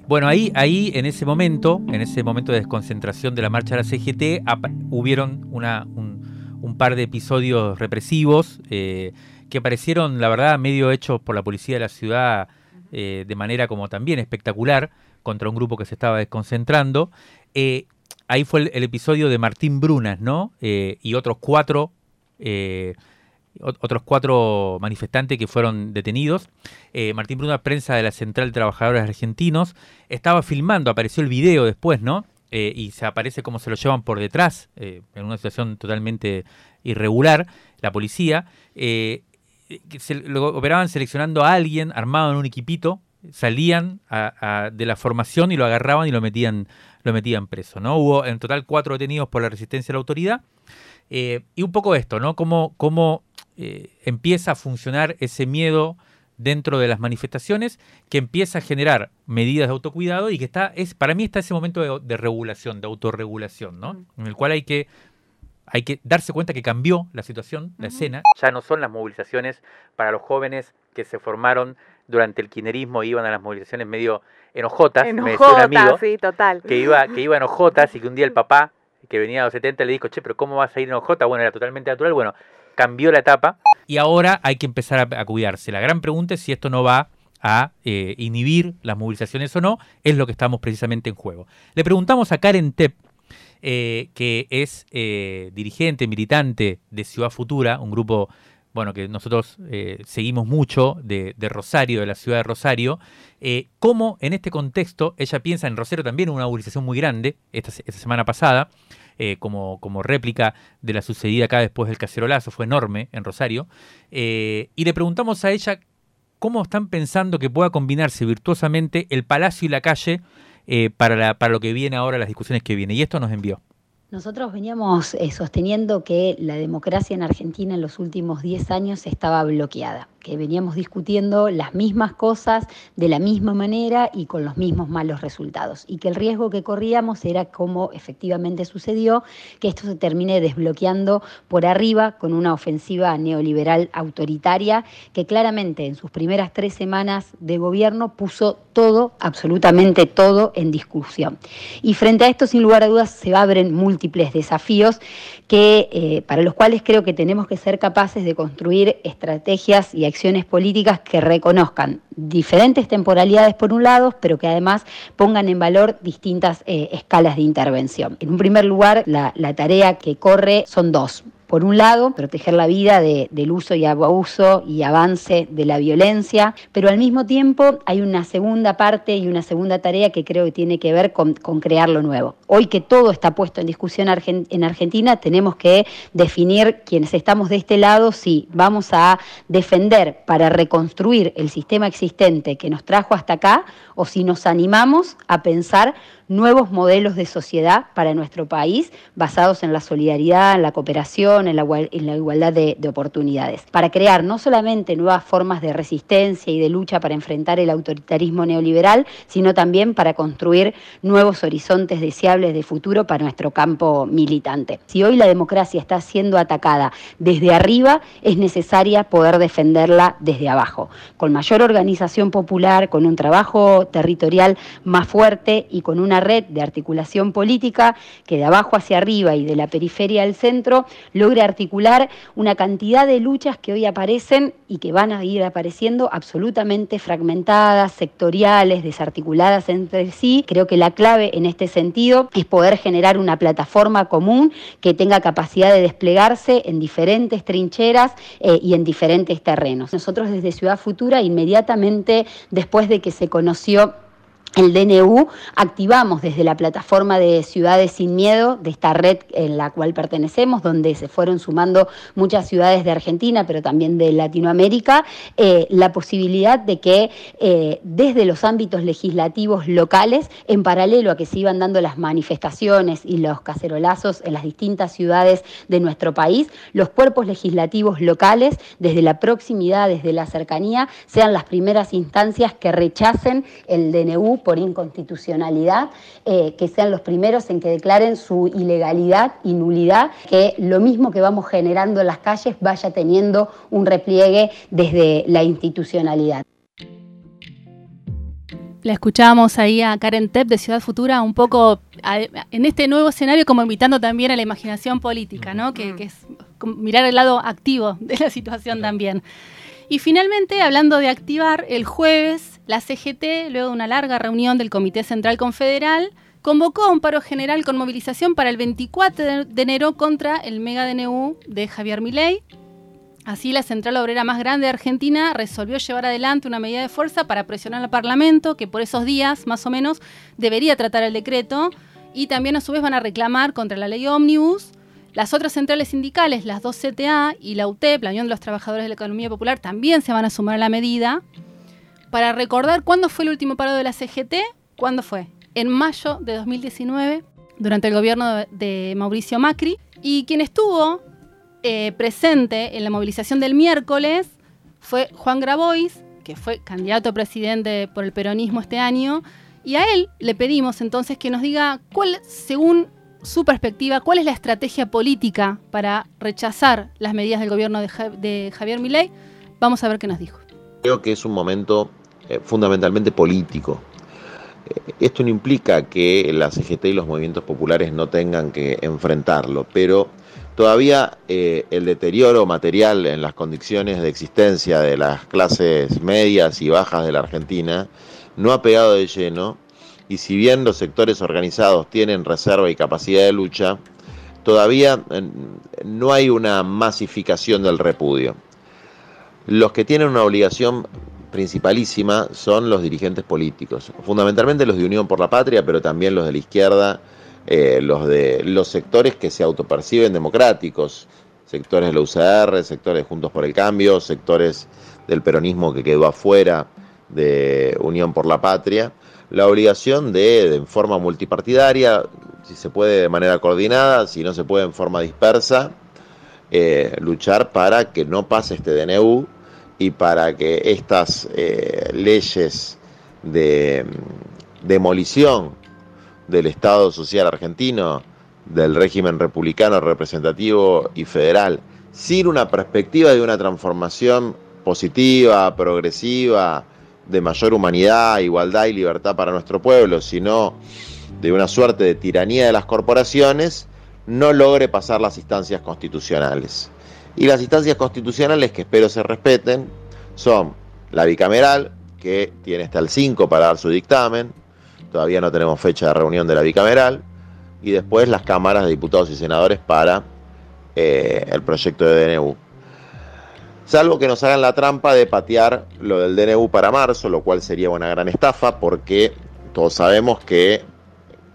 Bueno, ahí, ahí en ese momento, en ese momento de desconcentración de la marcha de la CGT, hubieron una, un, par de episodios represivos eh, que parecieron, la verdad, medio hechos por la policía de la ciudad eh, de manera como también espectacular contra un grupo que se estaba desconcentrando ahí fue el, episodio de Martín Brunas, ¿no? Eh, y otros cuatro, eh, otros cuatro manifestantes que fueron detenidos. Eh, Martín Brunas, prensa de la Central de Trabajadores Argentinos, estaba filmando, apareció el video después, ¿no? y se aparece como se lo llevan por detrás, en una situación totalmente irregular, la policía. se, operaban seleccionando a alguien armado en un equipito, salían de la formación y lo agarraban y lo metían lo metían preso. ¿no? Hubo en total cuatro detenidos por la resistencia a la autoridad. Eh, y un poco esto, ¿no? Cómo, cómo eh, empieza a funcionar ese miedo dentro de las manifestaciones que empieza a generar medidas de autocuidado y que está, es, para mí está ese momento de, regulación, de autorregulación, ¿no? En el cual hay que, hay que darse cuenta que cambió la situación, la escena. Ya no son las movilizaciones para los jóvenes que se formaron durante el kinerismo, iban a las movilizaciones medio en Ojotas, me decía un amigo, sí, total. Que iba, que iba en Ojotas y que un día el papá, que venía a los 70, le dijo, che, pero ¿cómo vas a ir en Ojotas? Bueno, era totalmente natural, bueno, cambió la etapa y ahora hay que empezar a, cuidarse. La gran pregunta es si esto no va a eh, inhibir las movilizaciones o no, es lo que estamos precisamente en juego. Le preguntamos a Karen Tepp, eh, que es eh, dirigente, militante de Ciudad Futura, un grupo bueno, que nosotros eh, seguimos mucho de, Rosario, de la ciudad de Rosario, eh, cómo en este contexto ella piensa en Rosario también una movilización muy grande esta, semana pasada, eh, como, como, réplica de la sucedida acá después del cacerolazo, fue enorme en Rosario, y le preguntamos a ella cómo están pensando que pueda combinarse virtuosamente el palacio y la calle para, para lo que viene ahora, las discusiones que vienen, y esto nos envió. Nosotros veníamos eh, sosteniendo que la democracia en Argentina en los últimos 10 años estaba bloqueada que veníamos discutiendo las mismas cosas de la misma manera y con los mismos malos resultados. Y que el riesgo que corríamos era, como efectivamente sucedió, que esto se termine desbloqueando por arriba con una ofensiva neoliberal autoritaria que claramente en sus primeras tres semanas de gobierno puso todo, absolutamente todo, en discusión. Y frente a esto, sin lugar a dudas, se abren múltiples desafíos que, eh, para los cuales creo que tenemos que ser capaces de construir estrategias y acciones políticas que reconozcan diferentes temporalidades por un lado, pero que además pongan en valor distintas eh, escalas de intervención. En un primer lugar, la tarea que corre son dos por un lado, proteger la vida del uso y abuso y avance de la violencia, pero al mismo tiempo hay una segunda parte y una segunda tarea que creo que tiene que ver con, crear lo nuevo. Hoy que todo está puesto en discusión en Argentina, tenemos que definir quienes estamos de este lado si vamos a defender para reconstruir el sistema existente que nos trajo hasta acá o si nos animamos a pensar nuevos modelos de sociedad para nuestro país basados en la solidaridad, en la cooperación, en la, igualdad de, de oportunidades, para crear no solamente nuevas formas de resistencia y de lucha para enfrentar el autoritarismo neoliberal, sino también para construir nuevos horizontes deseables de futuro para nuestro campo militante. Si hoy la democracia está siendo atacada desde arriba, es necesaria poder defenderla desde abajo, con mayor organización popular, con un trabajo territorial más fuerte y con una red de articulación política que de abajo hacia arriba y de la periferia al centro logre articular una cantidad de luchas que hoy aparecen y que van a ir apareciendo absolutamente fragmentadas, sectoriales, desarticuladas entre sí. Creo que la clave en este sentido es poder generar una plataforma común que tenga capacidad de desplegarse en diferentes trincheras eh, y en diferentes terrenos. Nosotros desde Ciudad Futura, inmediatamente después de que se conoció el DNU, activamos desde la plataforma de Ciudades Sin Miedo, de esta red en la cual pertenecemos, donde se fueron sumando muchas ciudades de Argentina, pero también de Latinoamérica, eh, la posibilidad de que eh, desde los ámbitos legislativos locales, en paralelo a que se iban dando las manifestaciones y los cacerolazos en las distintas ciudades de nuestro país, los cuerpos legislativos locales, desde la proximidad, desde la cercanía, sean las primeras instancias que rechacen el DNU por inconstitucionalidad, eh, que sean los primeros en que declaren su ilegalidad y nulidad, que lo mismo que vamos generando en las calles vaya teniendo un repliegue desde la institucionalidad. La escuchábamos ahí a Karen Tepp de Ciudad Futura, un poco en este nuevo escenario, como invitando también a la imaginación política, ¿no? que, que es mirar el lado activo de la situación también. Y finalmente, hablando de activar, el jueves la CGT, luego de una larga reunión del Comité Central Confederal, convocó a un paro general con movilización para el 24 de enero contra el mega DNU de Javier Milei. Así, la central obrera más grande de Argentina resolvió llevar adelante una medida de fuerza para presionar al Parlamento, que por esos días, más o menos, debería tratar el decreto, y también a su vez van a reclamar contra la ley Omnibus las otras centrales sindicales, las dos CTA y la UTEP, la Unión de los Trabajadores de la Economía Popular, también se van a sumar a la medida. Para recordar cuándo fue el último paro de la CGT, ¿cuándo fue? En mayo de 2019, durante el gobierno de Mauricio Macri. Y quien estuvo eh, presente en la movilización del miércoles fue Juan Grabois, que fue candidato a presidente por el peronismo este año. Y a él le pedimos entonces que nos diga cuál, según su perspectiva, cuál es la estrategia política para rechazar las medidas del gobierno de, Javier Milei. Vamos a ver qué nos dijo. Creo que es un momento eh, fundamentalmente político. Eh, esto no implica que la CGT y los movimientos populares no tengan que enfrentarlo, pero todavía eh, el deterioro material en las condiciones de existencia de las clases medias y bajas de la Argentina no ha pegado de lleno y si bien los sectores organizados tienen reserva y capacidad de lucha, todavía no hay una masificación del repudio. Los que tienen una obligación principalísima son los dirigentes políticos, fundamentalmente los de Unión por la Patria, pero también los de la izquierda, eh, los de los sectores que se autoperciben democráticos, sectores de la UCR, sectores Juntos por el Cambio, sectores del peronismo que quedó afuera de Unión por la Patria, la obligación de, en forma multipartidaria, si se puede de manera coordinada, si no se puede en forma dispersa, eh, luchar para que no pase este DNU y para que estas eh, leyes de mm, demolición del Estado social argentino, del régimen republicano representativo y federal, sin una perspectiva de una transformación positiva, progresiva, de mayor humanidad, igualdad y libertad para nuestro pueblo, sino de una suerte de tiranía de las corporaciones, no logre pasar las instancias constitucionales. Y las instancias constitucionales que espero se respeten son la bicameral, que tiene hasta el 5 para dar su dictamen, todavía no tenemos fecha de reunión de la bicameral, y después las cámaras de diputados y senadores para eh, el proyecto de DNU salvo que nos hagan la trampa de patear lo del DNU para marzo, lo cual sería una gran estafa porque todos sabemos que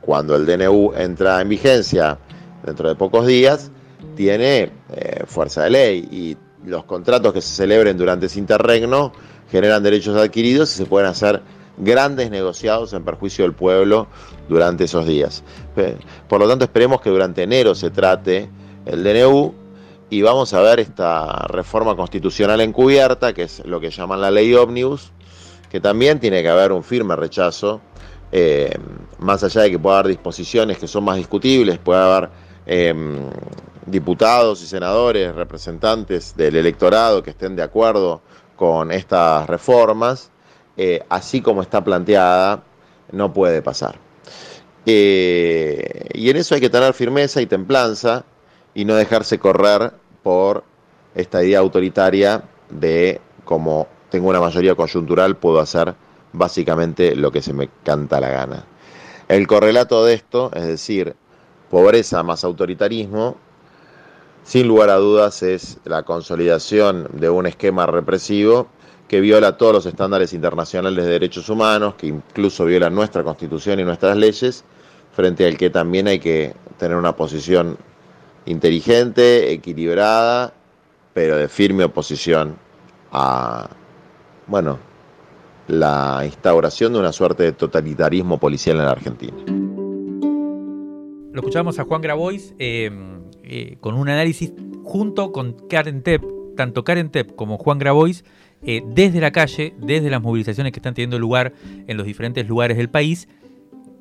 cuando el DNU entra en vigencia dentro de pocos días, tiene eh, fuerza de ley y los contratos que se celebren durante ese interregno generan derechos adquiridos y se pueden hacer grandes negociados en perjuicio del pueblo durante esos días. Por lo tanto, esperemos que durante enero se trate el DNU y vamos a ver esta reforma constitucional encubierta, que es lo que llaman la ley ómnibus, que también tiene que haber un firme rechazo, eh, más allá de que pueda haber disposiciones que son más discutibles, puede haber em, diputados y senadores, representantes del electorado que estén de acuerdo con estas reformas, eh, así como está planteada, no puede pasar. Eh, y en eso hay que tener firmeza y templanza y no dejarse correr por esta idea autoritaria de como tengo una mayoría coyuntural puedo hacer básicamente lo que se me canta la gana. El correlato de esto, es decir, pobreza más autoritarismo, sin lugar a dudas es la consolidación de un esquema represivo que viola todos los estándares internacionales de derechos humanos, que incluso viola nuestra constitución y nuestras leyes, frente al que también hay que tener una posición inteligente, equilibrada, pero de firme oposición a, bueno, la instauración de una suerte de totalitarismo policial en la Argentina. Lo escuchamos a Juan Grabois eh, eh, con un análisis junto con Karen Tepp, tanto Karen Tepp como Juan Grabois, eh, desde la calle, desde las movilizaciones que están teniendo lugar en los diferentes lugares del país,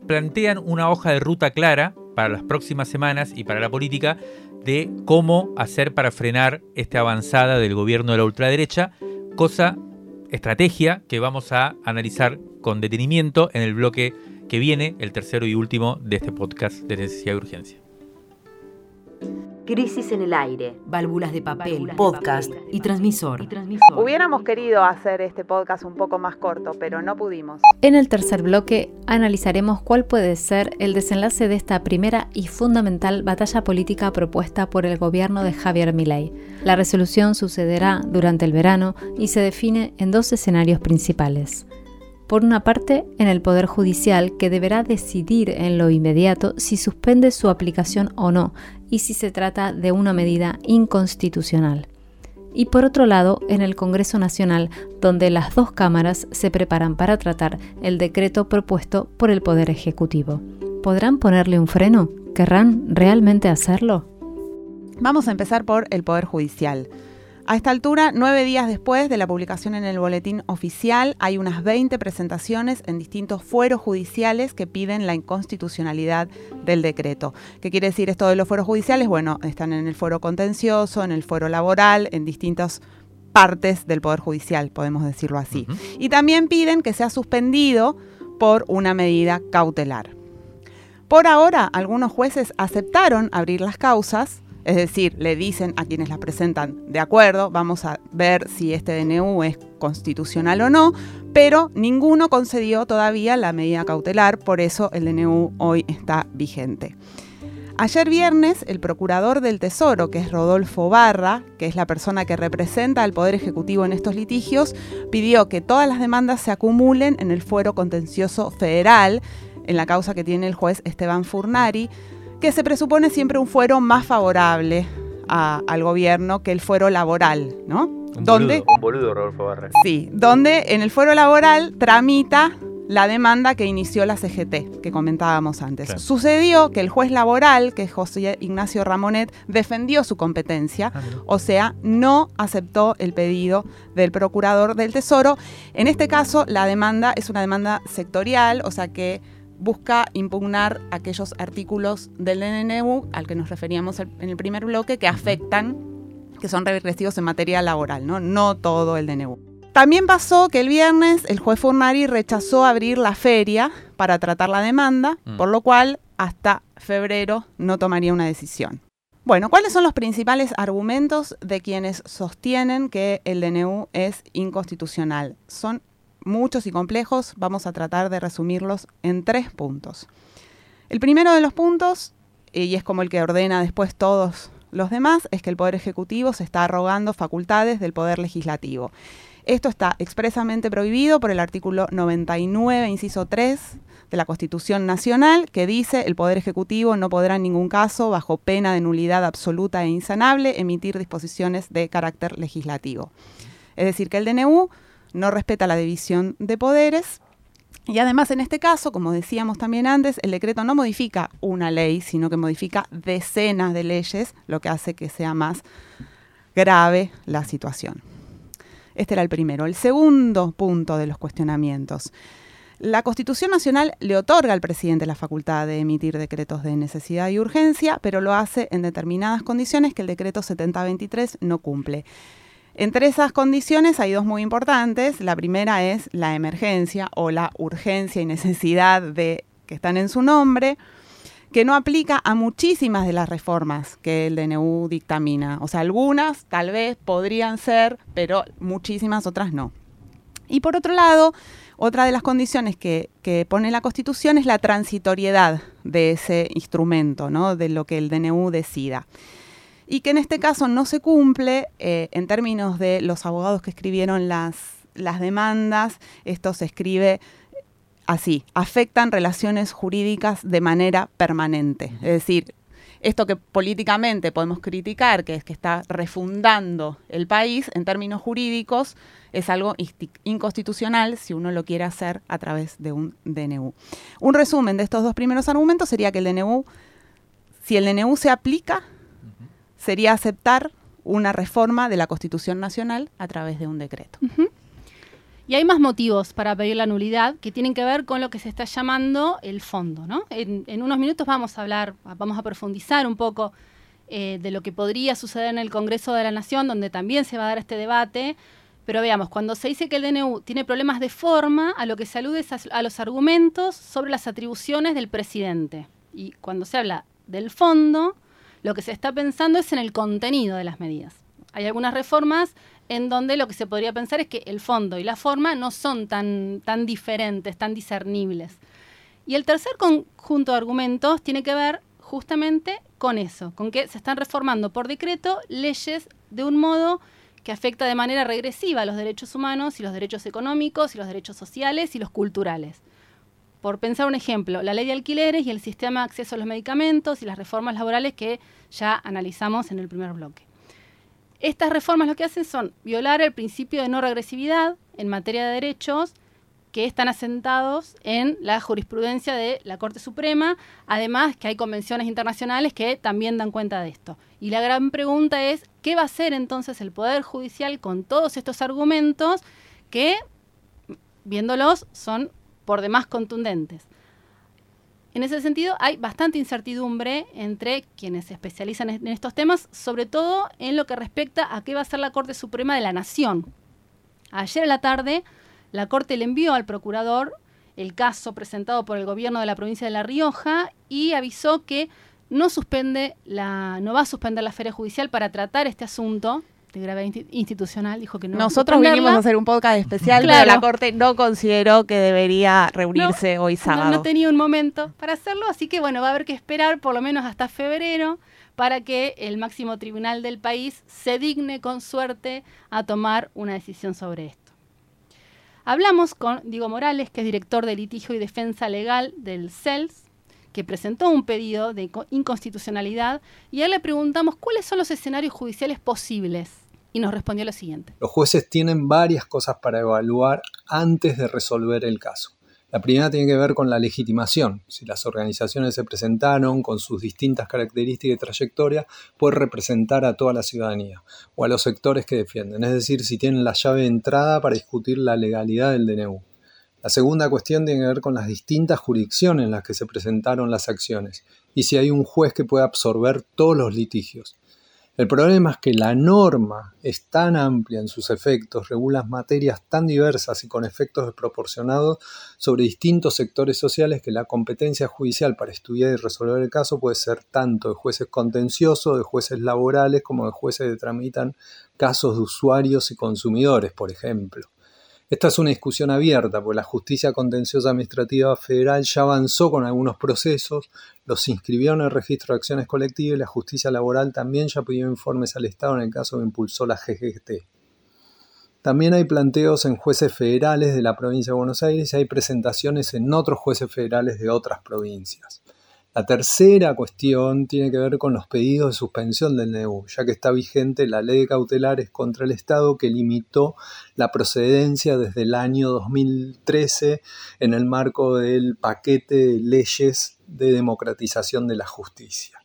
plantean una hoja de ruta clara para las próximas semanas y para la política de cómo hacer para frenar esta avanzada del gobierno de la ultraderecha, cosa, estrategia que vamos a analizar con detenimiento en el bloque que viene, el tercero y último de este podcast de necesidad y urgencia. Crisis en el aire, válvulas de papel, podcast y, transmisor. Hubiéramos querido hacer este podcast un poco más corto, pero no pudimos. En el tercer bloque analizaremos cuál puede ser el desenlace de esta primera y fundamental batalla política propuesta por el gobierno de Javier Milei. La resolución sucederá durante el verano y se define en dos escenarios principales. Por una parte, en el Poder Judicial, que deberá decidir en lo inmediato si suspende su aplicación o no y si se trata de una medida inconstitucional. Y por otro lado, en el Congreso Nacional, donde las dos cámaras se preparan para tratar el decreto propuesto por el Poder Ejecutivo. ¿Podrán ponerle un freno? ¿Querrán realmente hacerlo? Vamos a empezar por el Poder Judicial. A esta altura, nueve días después de la publicación en el boletín oficial, hay unas 20 presentaciones en distintos fueros judiciales que piden la inconstitucionalidad del decreto. ¿Qué quiere decir esto de los fueros judiciales? Bueno, están en el fuero contencioso, en el fuero laboral, en distintas partes del Poder Judicial, podemos decirlo así. Y también piden que sea suspendido por una medida cautelar. Por ahora, algunos jueces aceptaron abrir las causas, es decir, le dicen a quienes las presentan, de acuerdo, vamos a ver si este DNU es constitucional o no, pero ninguno concedió todavía la medida cautelar, por eso el DNU hoy está vigente. Ayer viernes, el procurador del Tesoro, que es Rodolfo Barra, que es la persona que representa al Poder Ejecutivo en estos litigios, pidió que todas las demandas se acumulen en el fuero contencioso federal, en la causa que tiene el juez Esteban Furnari, que se presupone siempre un fuero más favorable al gobierno que el fuero laboral, ¿no? Un donde, boludo, un boludo, Rodolfo Barra. Sí, donde en el fuero laboral tramita la demanda que inició la CGT, que comentábamos antes. Sucedió que el juez laboral, que es José Ignacio Ramonet, defendió su competencia, ah, o sea, no aceptó el pedido del procurador del Tesoro. En este caso, la demanda es una demanda sectorial, o sea que busca impugnar aquellos artículos del DNU al que nos referíamos en el primer bloque que afectan, que son regresivos en materia laboral, ¿no? No todo el DNU. También pasó que el viernes el juez Furnari rechazó abrir la feria para tratar la demanda, mm. por lo cual hasta febrero no tomaría una decisión. Bueno, ¿cuáles son los principales argumentos de quienes sostienen que el DNU es inconstitucional? Son muchos y complejos, vamos a tratar de resumirlos en tres puntos. El primero de los puntos, y es como el que ordena después todos los demás, es que el Poder Ejecutivo se está arrogando facultades del Poder Legislativo. Esto está expresamente prohibido por el artículo 99, inciso 3 de la Constitución Nacional, que dice el Poder Ejecutivo no podrá en ningún caso, bajo pena de nulidad absoluta e insanable, emitir disposiciones de carácter legislativo. Es decir, que el DNU no respeta la división de poderes Y además en este caso, como decíamos también antes, el decreto no modifica una ley, sino que modifica decenas de leyes, lo que hace que sea más grave la situación. Este era el primero. El segundo punto de los cuestionamientos. La Constitución Nacional le otorga al presidente la facultad de emitir decretos de necesidad y urgencia, pero lo hace en determinadas condiciones que el decreto 7023 no cumple. Entre esas condiciones hay dos muy importantes. La primera es la emergencia o la urgencia y necesidad de que están en su nombre, que no aplica a muchísimas de las reformas que el DNU dictamina. O sea, algunas tal vez podrían ser, pero muchísimas otras no. Y por otro lado, otra de las condiciones que, pone la Constitución es la transitoriedad de ese instrumento, ¿no? de lo que el DNU decida. Y que en este caso no se cumple eh, en términos de los abogados que escribieron las, las demandas. Esto se escribe así, afectan relaciones jurídicas de manera permanente. Es decir, esto que políticamente podemos criticar, que es que está refundando el país en términos jurídicos, es algo inconstitucional si uno lo quiere hacer a través de un DNU. Un resumen de estos dos primeros argumentos sería que el DNU, si el DNU se aplica, sería aceptar una reforma de la Constitución Nacional a través de un decreto. Y hay más motivos para pedir la nulidad que tienen que ver con lo que se está llamando el fondo. ¿no? En, unos minutos vamos a hablar, vamos a profundizar un poco eh, de lo que podría suceder en el Congreso de la Nación, donde también se va a dar este debate. Pero veamos, cuando se dice que el DNU tiene problemas de forma, a lo que se alude es a, los argumentos sobre las atribuciones del presidente. Y cuando se habla del fondo, lo que se está pensando es en el contenido de las medidas. Hay algunas reformas en donde lo que se podría pensar es que el fondo y la forma no son tan, tan diferentes, tan discernibles. Y el tercer conjunto de argumentos tiene que ver justamente con eso, con que se están reformando por decreto leyes de un modo que afecta de manera regresiva a los derechos humanos y los derechos económicos y los derechos sociales y los culturales. Por pensar un ejemplo, la ley de alquileres y el sistema de acceso a los medicamentos y las reformas laborales que ya analizamos en el primer bloque. Estas reformas lo que hacen son violar el principio de no regresividad en materia de derechos que están asentados en la jurisprudencia de la Corte Suprema, además que hay convenciones internacionales que también dan cuenta de esto. Y la gran pregunta es, ¿qué va a hacer entonces el Poder Judicial con todos estos argumentos que, viéndolos, son por demás contundentes? En ese sentido, hay bastante incertidumbre entre quienes se especializan en estos temas, sobre todo en lo que respecta a qué va a ser la Corte Suprema de la Nación. Ayer en la tarde, la Corte le envió al procurador el caso presentado por el gobierno de la provincia de La Rioja y avisó que no suspende la, no va a suspender la feria judicial para tratar este asunto de gravedad institucional, dijo que no. Nosotros vinimos a hacer un podcast especial, pero la Corte no consideró que debería reunirse hoy sábado. No, no tenía un momento para hacerlo, así que bueno, va a haber que esperar por lo menos hasta febrero para que el máximo tribunal del país se digne con suerte a tomar una decisión sobre esto. Hablamos con Diego Morales, que es director de litigio y defensa legal del CELS, que presentó un pedido de inconstitucionalidad, y a él le preguntamos cuáles son los escenarios judiciales posibles y nos respondió lo siguiente. Los jueces tienen varias cosas para evaluar antes de resolver el caso. La primera tiene que ver con la legitimación. Si las organizaciones se presentaron con sus distintas características y trayectoria, puede representar a toda la ciudadanía o a los sectores que defienden. Es decir, si tienen la llave de entrada para discutir la legalidad del DNU. La segunda cuestión tiene que ver con las distintas jurisdicciones en las que se presentaron las acciones y si hay un juez que pueda absorber todos los litigios. El problema es que la norma es tan amplia en sus efectos, regula materias tan diversas y con efectos desproporcionados sobre distintos sectores sociales que la competencia judicial para estudiar y resolver el caso puede ser tanto de jueces contenciosos, de jueces laborales, como de jueces que tramitan casos de usuarios y consumidores, por ejemplo. Esta es una discusión abierta, porque la justicia contenciosa administrativa federal ya avanzó con algunos procesos, los inscribió en el registro de acciones colectivas y la justicia laboral también ya pidió informes al Estado en el caso que impulsó la GGT. También hay planteos en jueces federales de la provincia de Buenos Aires y hay presentaciones en otros jueces federales de otras provincias. La tercera cuestión tiene que ver con los pedidos de suspensión del DNU, ya que está vigente la ley de cautelares contra el Estado que limitó la procedencia desde el año 2013 en el marco del paquete de leyes de democratización de la justicia.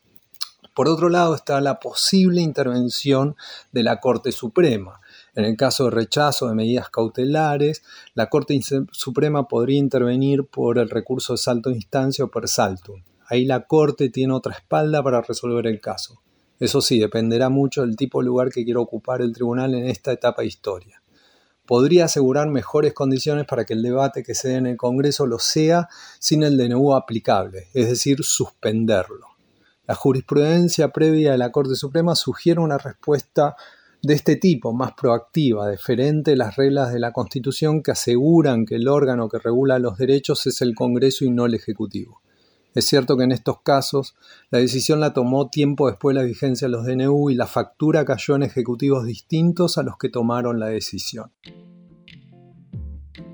Por otro lado está la posible intervención de la Corte Suprema. En el caso de rechazo de medidas cautelares, la Corte Suprema podría intervenir por el recurso de salto de instancia o per saltum. Ahí la Corte tiene otra espalda para resolver el caso. Eso sí, dependerá mucho del tipo de lugar que quiera ocupar el tribunal en esta etapa de historia. Podría asegurar mejores condiciones para que el debate que se dé en el Congreso lo sea sin el DNU aplicable, es decir, suspenderlo. La jurisprudencia previa de la Corte Suprema sugiere una respuesta de este tipo, más proactiva, diferente a las reglas de la Constitución que aseguran que el órgano que regula los derechos es el Congreso y no el Ejecutivo. Es cierto que en estos casos la decisión la tomó tiempo después de la vigencia de los DNU y la factura cayó en ejecutivos distintos a los que tomaron la decisión.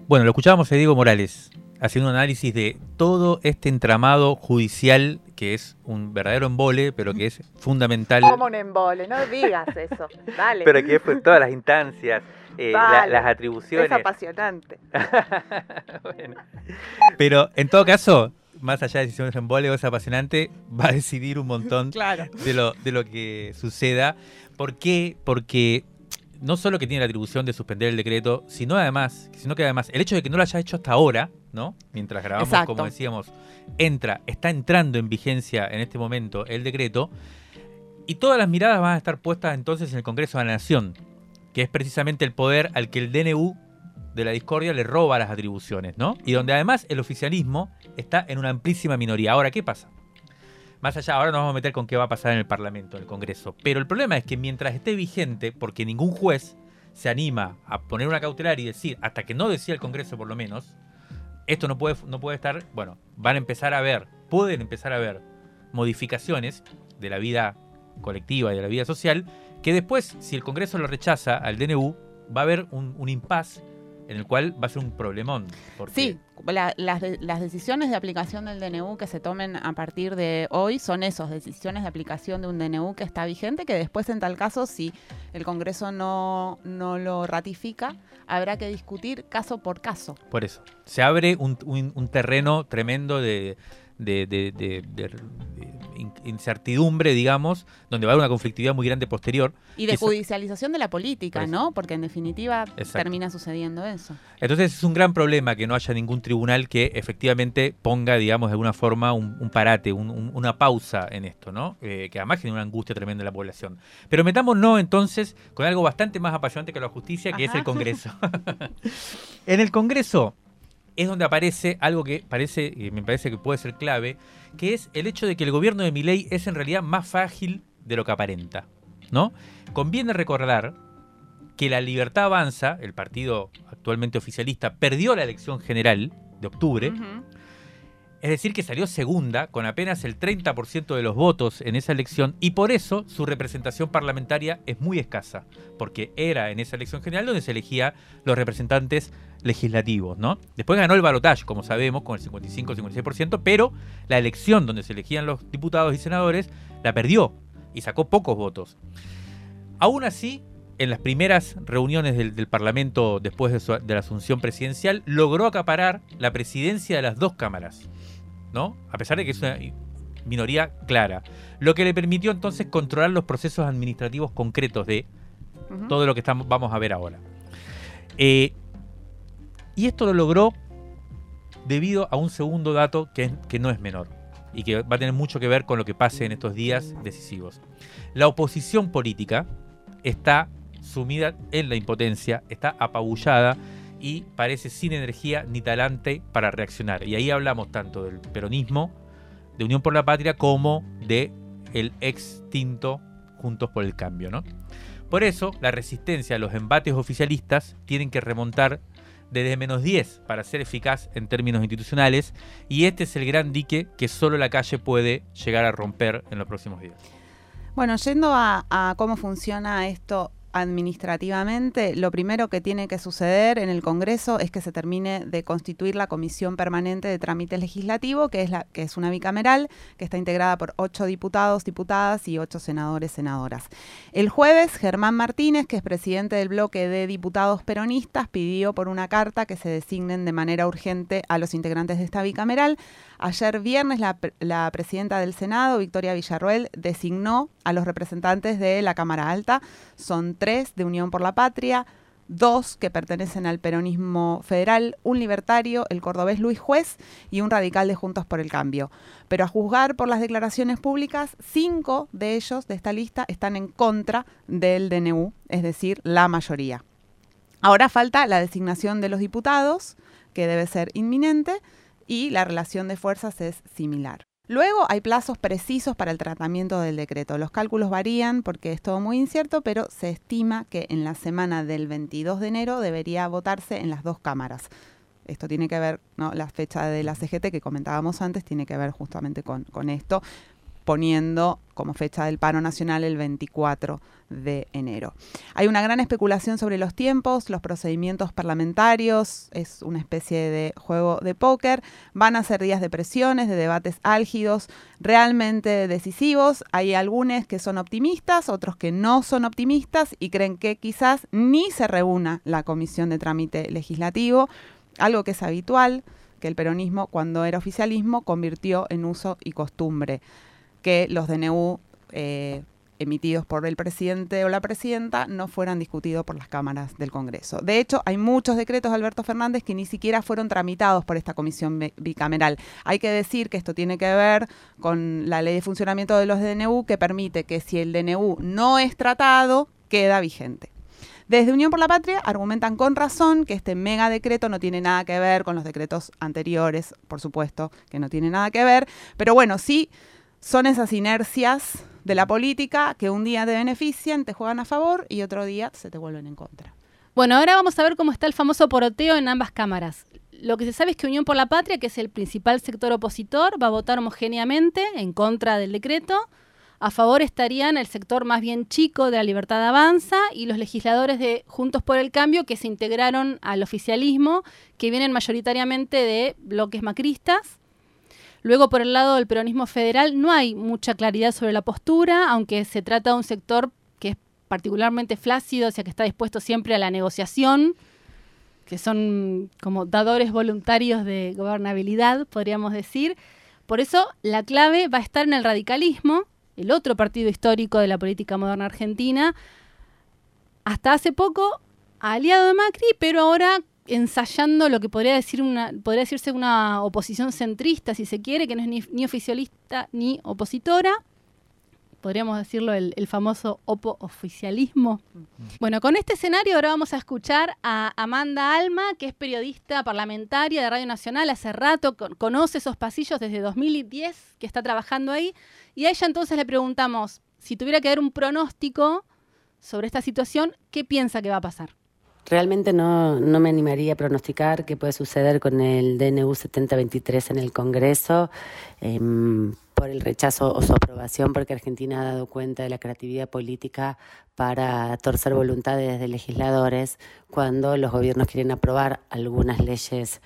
Bueno, lo escuchábamos a Diego Morales haciendo un análisis de todo este entramado judicial que es un verdadero embole, pero que es fundamental. Como un embole, no digas eso. Dale. Pero que es todas las instancias, eh, las atribuciones. Es apasionante. Pero en todo caso, más allá de si es embole o es apasionante, va a decidir un montón de, lo, de lo que suceda. ¿Por qué? Porque no solo que tiene la atribución de suspender el decreto, sino además, sino que además el hecho de que no lo haya hecho hasta ahora, ¿no? Mientras grabamos, como decíamos, entra, está entrando en vigencia en este momento el decreto, y todas las miradas van a estar puestas entonces en el Congreso de la Nación, que es precisamente el poder al que el DNU de la discordia le roba las atribuciones, ¿no? Y donde además el oficialismo está en una amplísima minoría. Ahora, ¿qué pasa? Más allá, ahora nos vamos a meter con qué va a pasar en el Parlamento, en el Congreso. Pero el problema es que mientras esté vigente, porque ningún juez se anima a poner una cautelar y decir, hasta que no decía el Congreso por lo menos, esto no puede, no puede estar, bueno, van a empezar a ver, pueden empezar a ver modificaciones de la vida colectiva y de la vida social, que después, si el Congreso lo rechaza al DNU, va a haber un, un impasse en el cual va a ser un problemón. Sí, las, decisiones de aplicación del DNU que se tomen a partir de hoy son esos, decisiones de aplicación de un DNU que está vigente, que después en tal caso, si el Congreso no, no lo ratifica, habrá que discutir caso por caso. Por eso, se abre un, un terreno tremendo de, de, incertidumbre, digamos, donde va a haber una conflictividad muy grande posterior. Y de judicialización de la política, ¿no? Porque en definitiva termina sucediendo eso. Entonces es un gran problema que no haya ningún tribunal que efectivamente ponga, digamos, de alguna forma un, parate, una pausa en esto, ¿no? Eh, que además genera una angustia tremenda en la población. Pero metámonos entonces con algo bastante más apasionante que la justicia, que es el Congreso. en el Congreso es donde aparece algo que parece, me parece que puede ser clave, que es el hecho de que el gobierno de Milei es en realidad más frágil de lo que aparenta. ¿no? Conviene recordar que la Libertad Avanza, el partido actualmente oficialista, perdió la elección general de octubre. Es decir, que salió segunda con apenas el 30% de los votos en esa elección y por eso su representación parlamentaria es muy escasa, porque era en esa elección general donde se elegía los representantes legislativos, ¿no? Después ganó el balotaje, como sabemos, con el 55-56%, pero la elección donde se elegían los diputados y senadores la perdió y sacó pocos votos. Aún así, en las primeras reuniones del, Parlamento después de, de, la asunción presidencial, logró acaparar la presidencia de las dos cámaras, ¿no? A pesar de que es una minoría clara. Lo que le permitió entonces controlar los procesos administrativos concretos de todo lo que estamos, vamos a ver ahora. Eh, y esto lo logró debido a un segundo dato que, que no es menor y que va a tener mucho que ver con lo que pase en estos días decisivos. La oposición política está sumida en la impotencia, está apabullada y parece sin energía ni talante para reaccionar. Y ahí hablamos tanto del peronismo, de Unión por la Patria, como de el extinto Juntos por el Cambio. ¿no? Por eso, la resistencia a los embates oficialistas tienen que remontar desde menos 10 para ser eficaz en términos institucionales y este es el gran dique que solo la calle puede llegar a romper en los próximos días. Bueno, yendo a, cómo funciona esto administrativamente, lo primero que tiene que suceder en el Congreso es que se termine de constituir la Comisión Permanente de Trámite Legislativo, que es, la, que es una bicameral, que está integrada por ocho diputados, diputadas y ocho senadores, senadoras. El jueves, Germán Martínez, que es presidente del bloque de diputados peronistas, pidió por una carta que se designen de manera urgente a los integrantes de esta bicameral. Ayer viernes, la, la presidenta del Senado, Victoria Villarroel, designó a los representantes de la Cámara Alta. Son tres de Unión por la Patria, dos que pertenecen al peronismo federal, un libertario, el cordobés Luis Juez, y un radical de Juntos por el Cambio. Pero a juzgar por las declaraciones públicas, cinco de ellos de esta lista están en contra del DNU, es decir, la mayoría. Ahora falta la designación de los diputados, que debe ser inminente, y la relación de fuerzas es similar. Luego hay plazos precisos para el tratamiento del decreto. Los cálculos varían porque es todo muy incierto, pero se estima que en la semana del 22 de enero debería votarse en las dos cámaras. Esto tiene que ver, ¿no? la fecha de la CGT que comentábamos antes tiene que ver justamente con, con esto poniendo como fecha del paro nacional el 24 de enero. Hay una gran especulación sobre los tiempos, los procedimientos parlamentarios, es una especie de juego de póker, van a ser días de presiones, de debates álgidos, realmente decisivos. Hay algunos que son optimistas, otros que no son optimistas y creen que quizás ni se reúna la comisión de trámite legislativo, algo que es habitual que el peronismo, cuando era oficialismo, convirtió en uso y costumbre que los DNU eh, emitidos por el presidente o la presidenta no fueran discutidos por las cámaras del Congreso. De hecho, hay muchos decretos de Alberto Fernández que ni siquiera fueron tramitados por esta comisión bicameral. Hay que decir que esto tiene que ver con la ley de funcionamiento de los DNU que permite que si el DNU no es tratado, queda vigente. Desde Unión por la Patria argumentan con razón que este mega decreto no tiene nada que ver con los decretos anteriores, por supuesto que no tiene nada que ver, pero bueno, sí son esas inercias de la política que un día te benefician, te juegan a favor y otro día se te vuelven en contra. Bueno, ahora vamos a ver cómo está el famoso poroteo en ambas cámaras. Lo que se sabe es que Unión por la Patria, que es el principal sector opositor, va a votar homogéneamente en contra del decreto. A favor estarían el sector más bien chico de la Libertad Avanza y los legisladores de Juntos por el Cambio que se integraron al oficialismo, que vienen mayoritariamente de bloques macristas. Luego, por el lado del peronismo federal, no hay mucha claridad sobre la postura, aunque se trata de un sector que es particularmente flácido, o sea, que está dispuesto siempre a la negociación, que son como dadores voluntarios de gobernabilidad, podríamos decir. Por eso, la clave va a estar en el radicalismo, el otro partido histórico de la política moderna argentina, hasta hace poco aliado de Macri, pero ahora ensayando lo que podría, decir una, podría decirse una oposición centrista, si se quiere, que no es ni, oficialista ni opositora. Podríamos decirlo el, famoso opo-oficialismo. Bueno, con este escenario ahora vamos a escuchar a Amanda Alma, que es periodista parlamentaria de Radio Nacional hace rato, conoce esos pasillos desde 2010 que está trabajando ahí. Y a ella entonces le preguntamos, si tuviera que dar un pronóstico sobre esta situación, ¿qué piensa que va a pasar? Realmente no, no me animaría a pronosticar qué puede suceder con el DNU 7023 en el Congreso. Em, por el rechazo o su aprobación, porque Argentina ha dado cuenta de la creatividad política para torcer voluntades de legisladores cuando los gobiernos quieren aprobar algunas leyes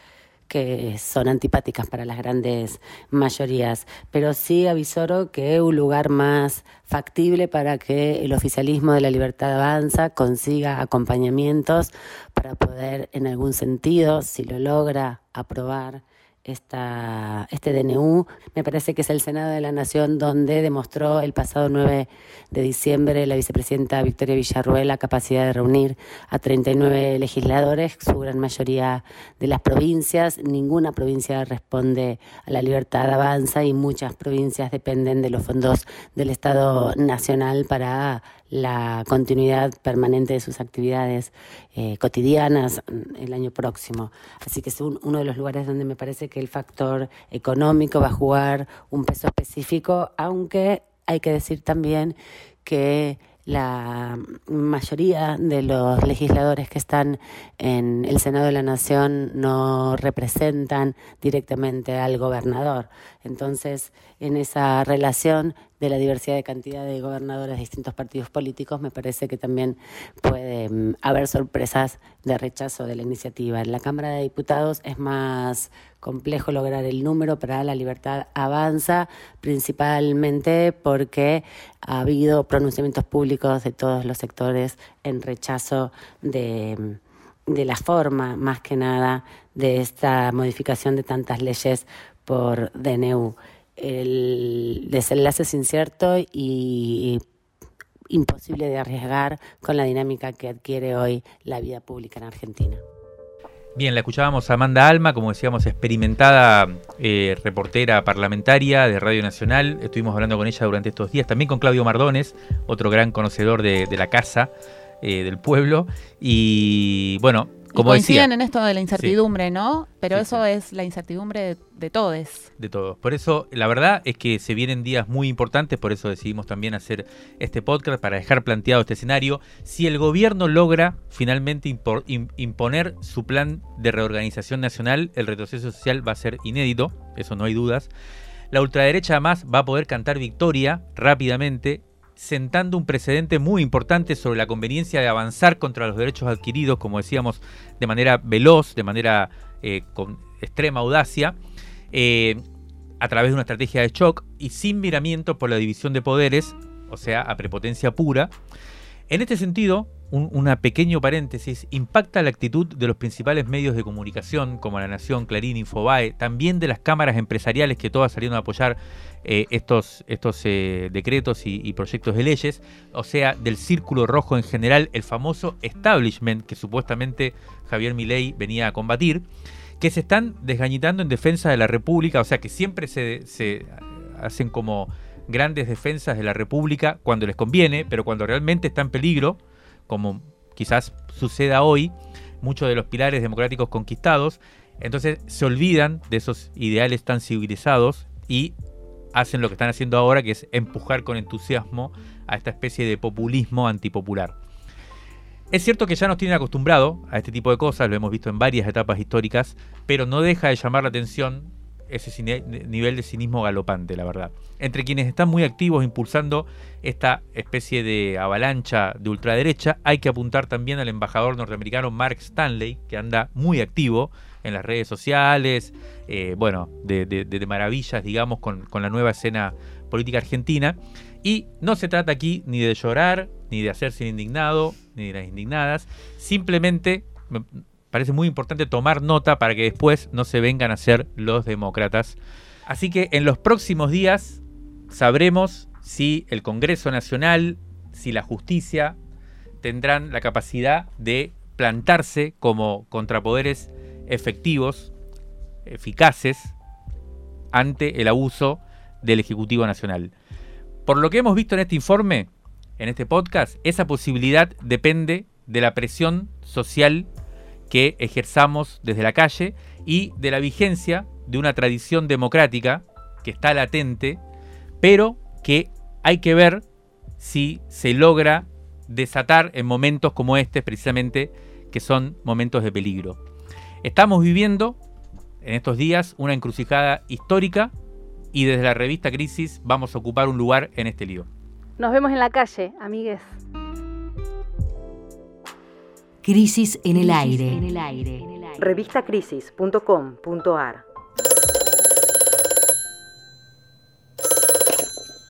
que son antipáticas para las grandes mayorías, pero sí avisoro que un lugar más factible para que el oficialismo de la libertad avanza consiga acompañamientos para poder en algún sentido, si lo logra aprobar, esta, este DNU. Me parece que es el Senado de la Nación donde demostró el pasado 9 de diciembre la vicepresidenta Victoria Villarruel la capacidad de reunir a 39 legisladores, su gran mayoría de las provincias. Ninguna provincia responde a la libertad avanza y muchas provincias dependen de los fondos del Estado Nacional para la continuidad permanente de sus actividades eh, cotidianas el año próximo. Así que es uno de los lugares donde me parece que el factor económico va a jugar un peso específico, aunque hay que decir también que la mayoría de los legisladores que están en el Senado de la Nación no representan directamente al gobernador. Entonces, en esa relación de la diversidad de cantidad de gobernadores de distintos partidos políticos, me parece que también puede mm, haber sorpresas de rechazo de la iniciativa. En la Cámara de Diputados es más complejo lograr el número, para la libertad avanza, principalmente porque ha habido pronunciamientos públicos de todos los sectores en rechazo de, de la forma, más que nada, de esta modificación de tantas leyes por DNU. El desenlace es incierto y imposible de arriesgar con la dinámica que adquiere hoy la vida pública en Argentina. Bien, la escuchábamos a Amanda Alma, como decíamos, experimentada eh, reportera parlamentaria de Radio Nacional. Estuvimos hablando con ella durante estos días, también con Claudio Mardones, otro gran conocedor de, la casa eh, del pueblo. Y bueno, como coinciden en esto de la incertidumbre, ¿no? Pero eso es la incertidumbre de, todos. De todos. Por eso, la verdad es que se vienen días muy importantes, por eso decidimos también hacer este podcast para dejar planteado este escenario. Si el gobierno logra finalmente imponer su plan de reorganización nacional, el retroceso social va a ser inédito, eso no hay dudas. La ultraderecha además va a poder cantar victoria rápidamente sentando un precedente muy importante sobre la conveniencia de avanzar contra los derechos adquiridos, como decíamos, de manera veloz, de manera eh, con extrema audacia, eh, a través de una estrategia de shock y sin miramiento por la división de poderes, o sea, a prepotencia pura. En este sentido, un pequeño paréntesis, impacta la actitud de los principales medios de comunicación como La Nación, Clarín, Infobae, también de las cámaras empresariales que todas salieron a apoyar eh, estos, estos eh, decretos y, proyectos de leyes, o sea, del círculo rojo en general, el famoso establishment que supuestamente Javier Milei venía a combatir, que se están desgañitando en defensa de la República, o sea, que siempre se, se hacen como grandes defensas de la República cuando les conviene, pero cuando realmente está en peligro, como quizás suceda hoy, muchos de los pilares democráticos conquistados, entonces se olvidan de esos ideales tan civilizados y hacen lo que están haciendo ahora, que es empujar con entusiasmo a esta especie de populismo antipopular. Es cierto que ya nos tienen acostumbrado a este tipo de cosas, lo hemos visto en varias etapas históricas, pero no deja de llamar la atención ese nivel de cinismo galopante, la verdad. Entre quienes están muy activos impulsando esta especie de avalancha de ultraderecha, hay que apuntar también al embajador norteamericano Mark Stanley, que anda muy activo en las redes sociales, eh, bueno, de, maravillas, digamos, con, la nueva escena política argentina. Y no se trata aquí ni de llorar, ni de hacerse indignado, ni de las indignadas. Simplemente me parece muy importante tomar nota para que después no se vengan a ser los demócratas. Así que en los próximos días sabremos si el Congreso Nacional, si la justicia tendrán la capacidad de plantarse como contrapoderes efectivos, eficaces, ante el abuso del Ejecutivo Nacional. Por lo que hemos visto en este informe, en este podcast, esa posibilidad depende de la presión social que ejerzamos desde la calle y de la vigencia de una tradición democrática que está latente, pero que hay que ver si se logra desatar en momentos como este, precisamente, que son momentos de peligro. Estamos viviendo en estos días una encrucijada histórica y desde la revista Crisis vamos a ocupar un lugar en este lío. Nos vemos en la calle, amigues. Crisis en el aire. Revistacrisis.com.ar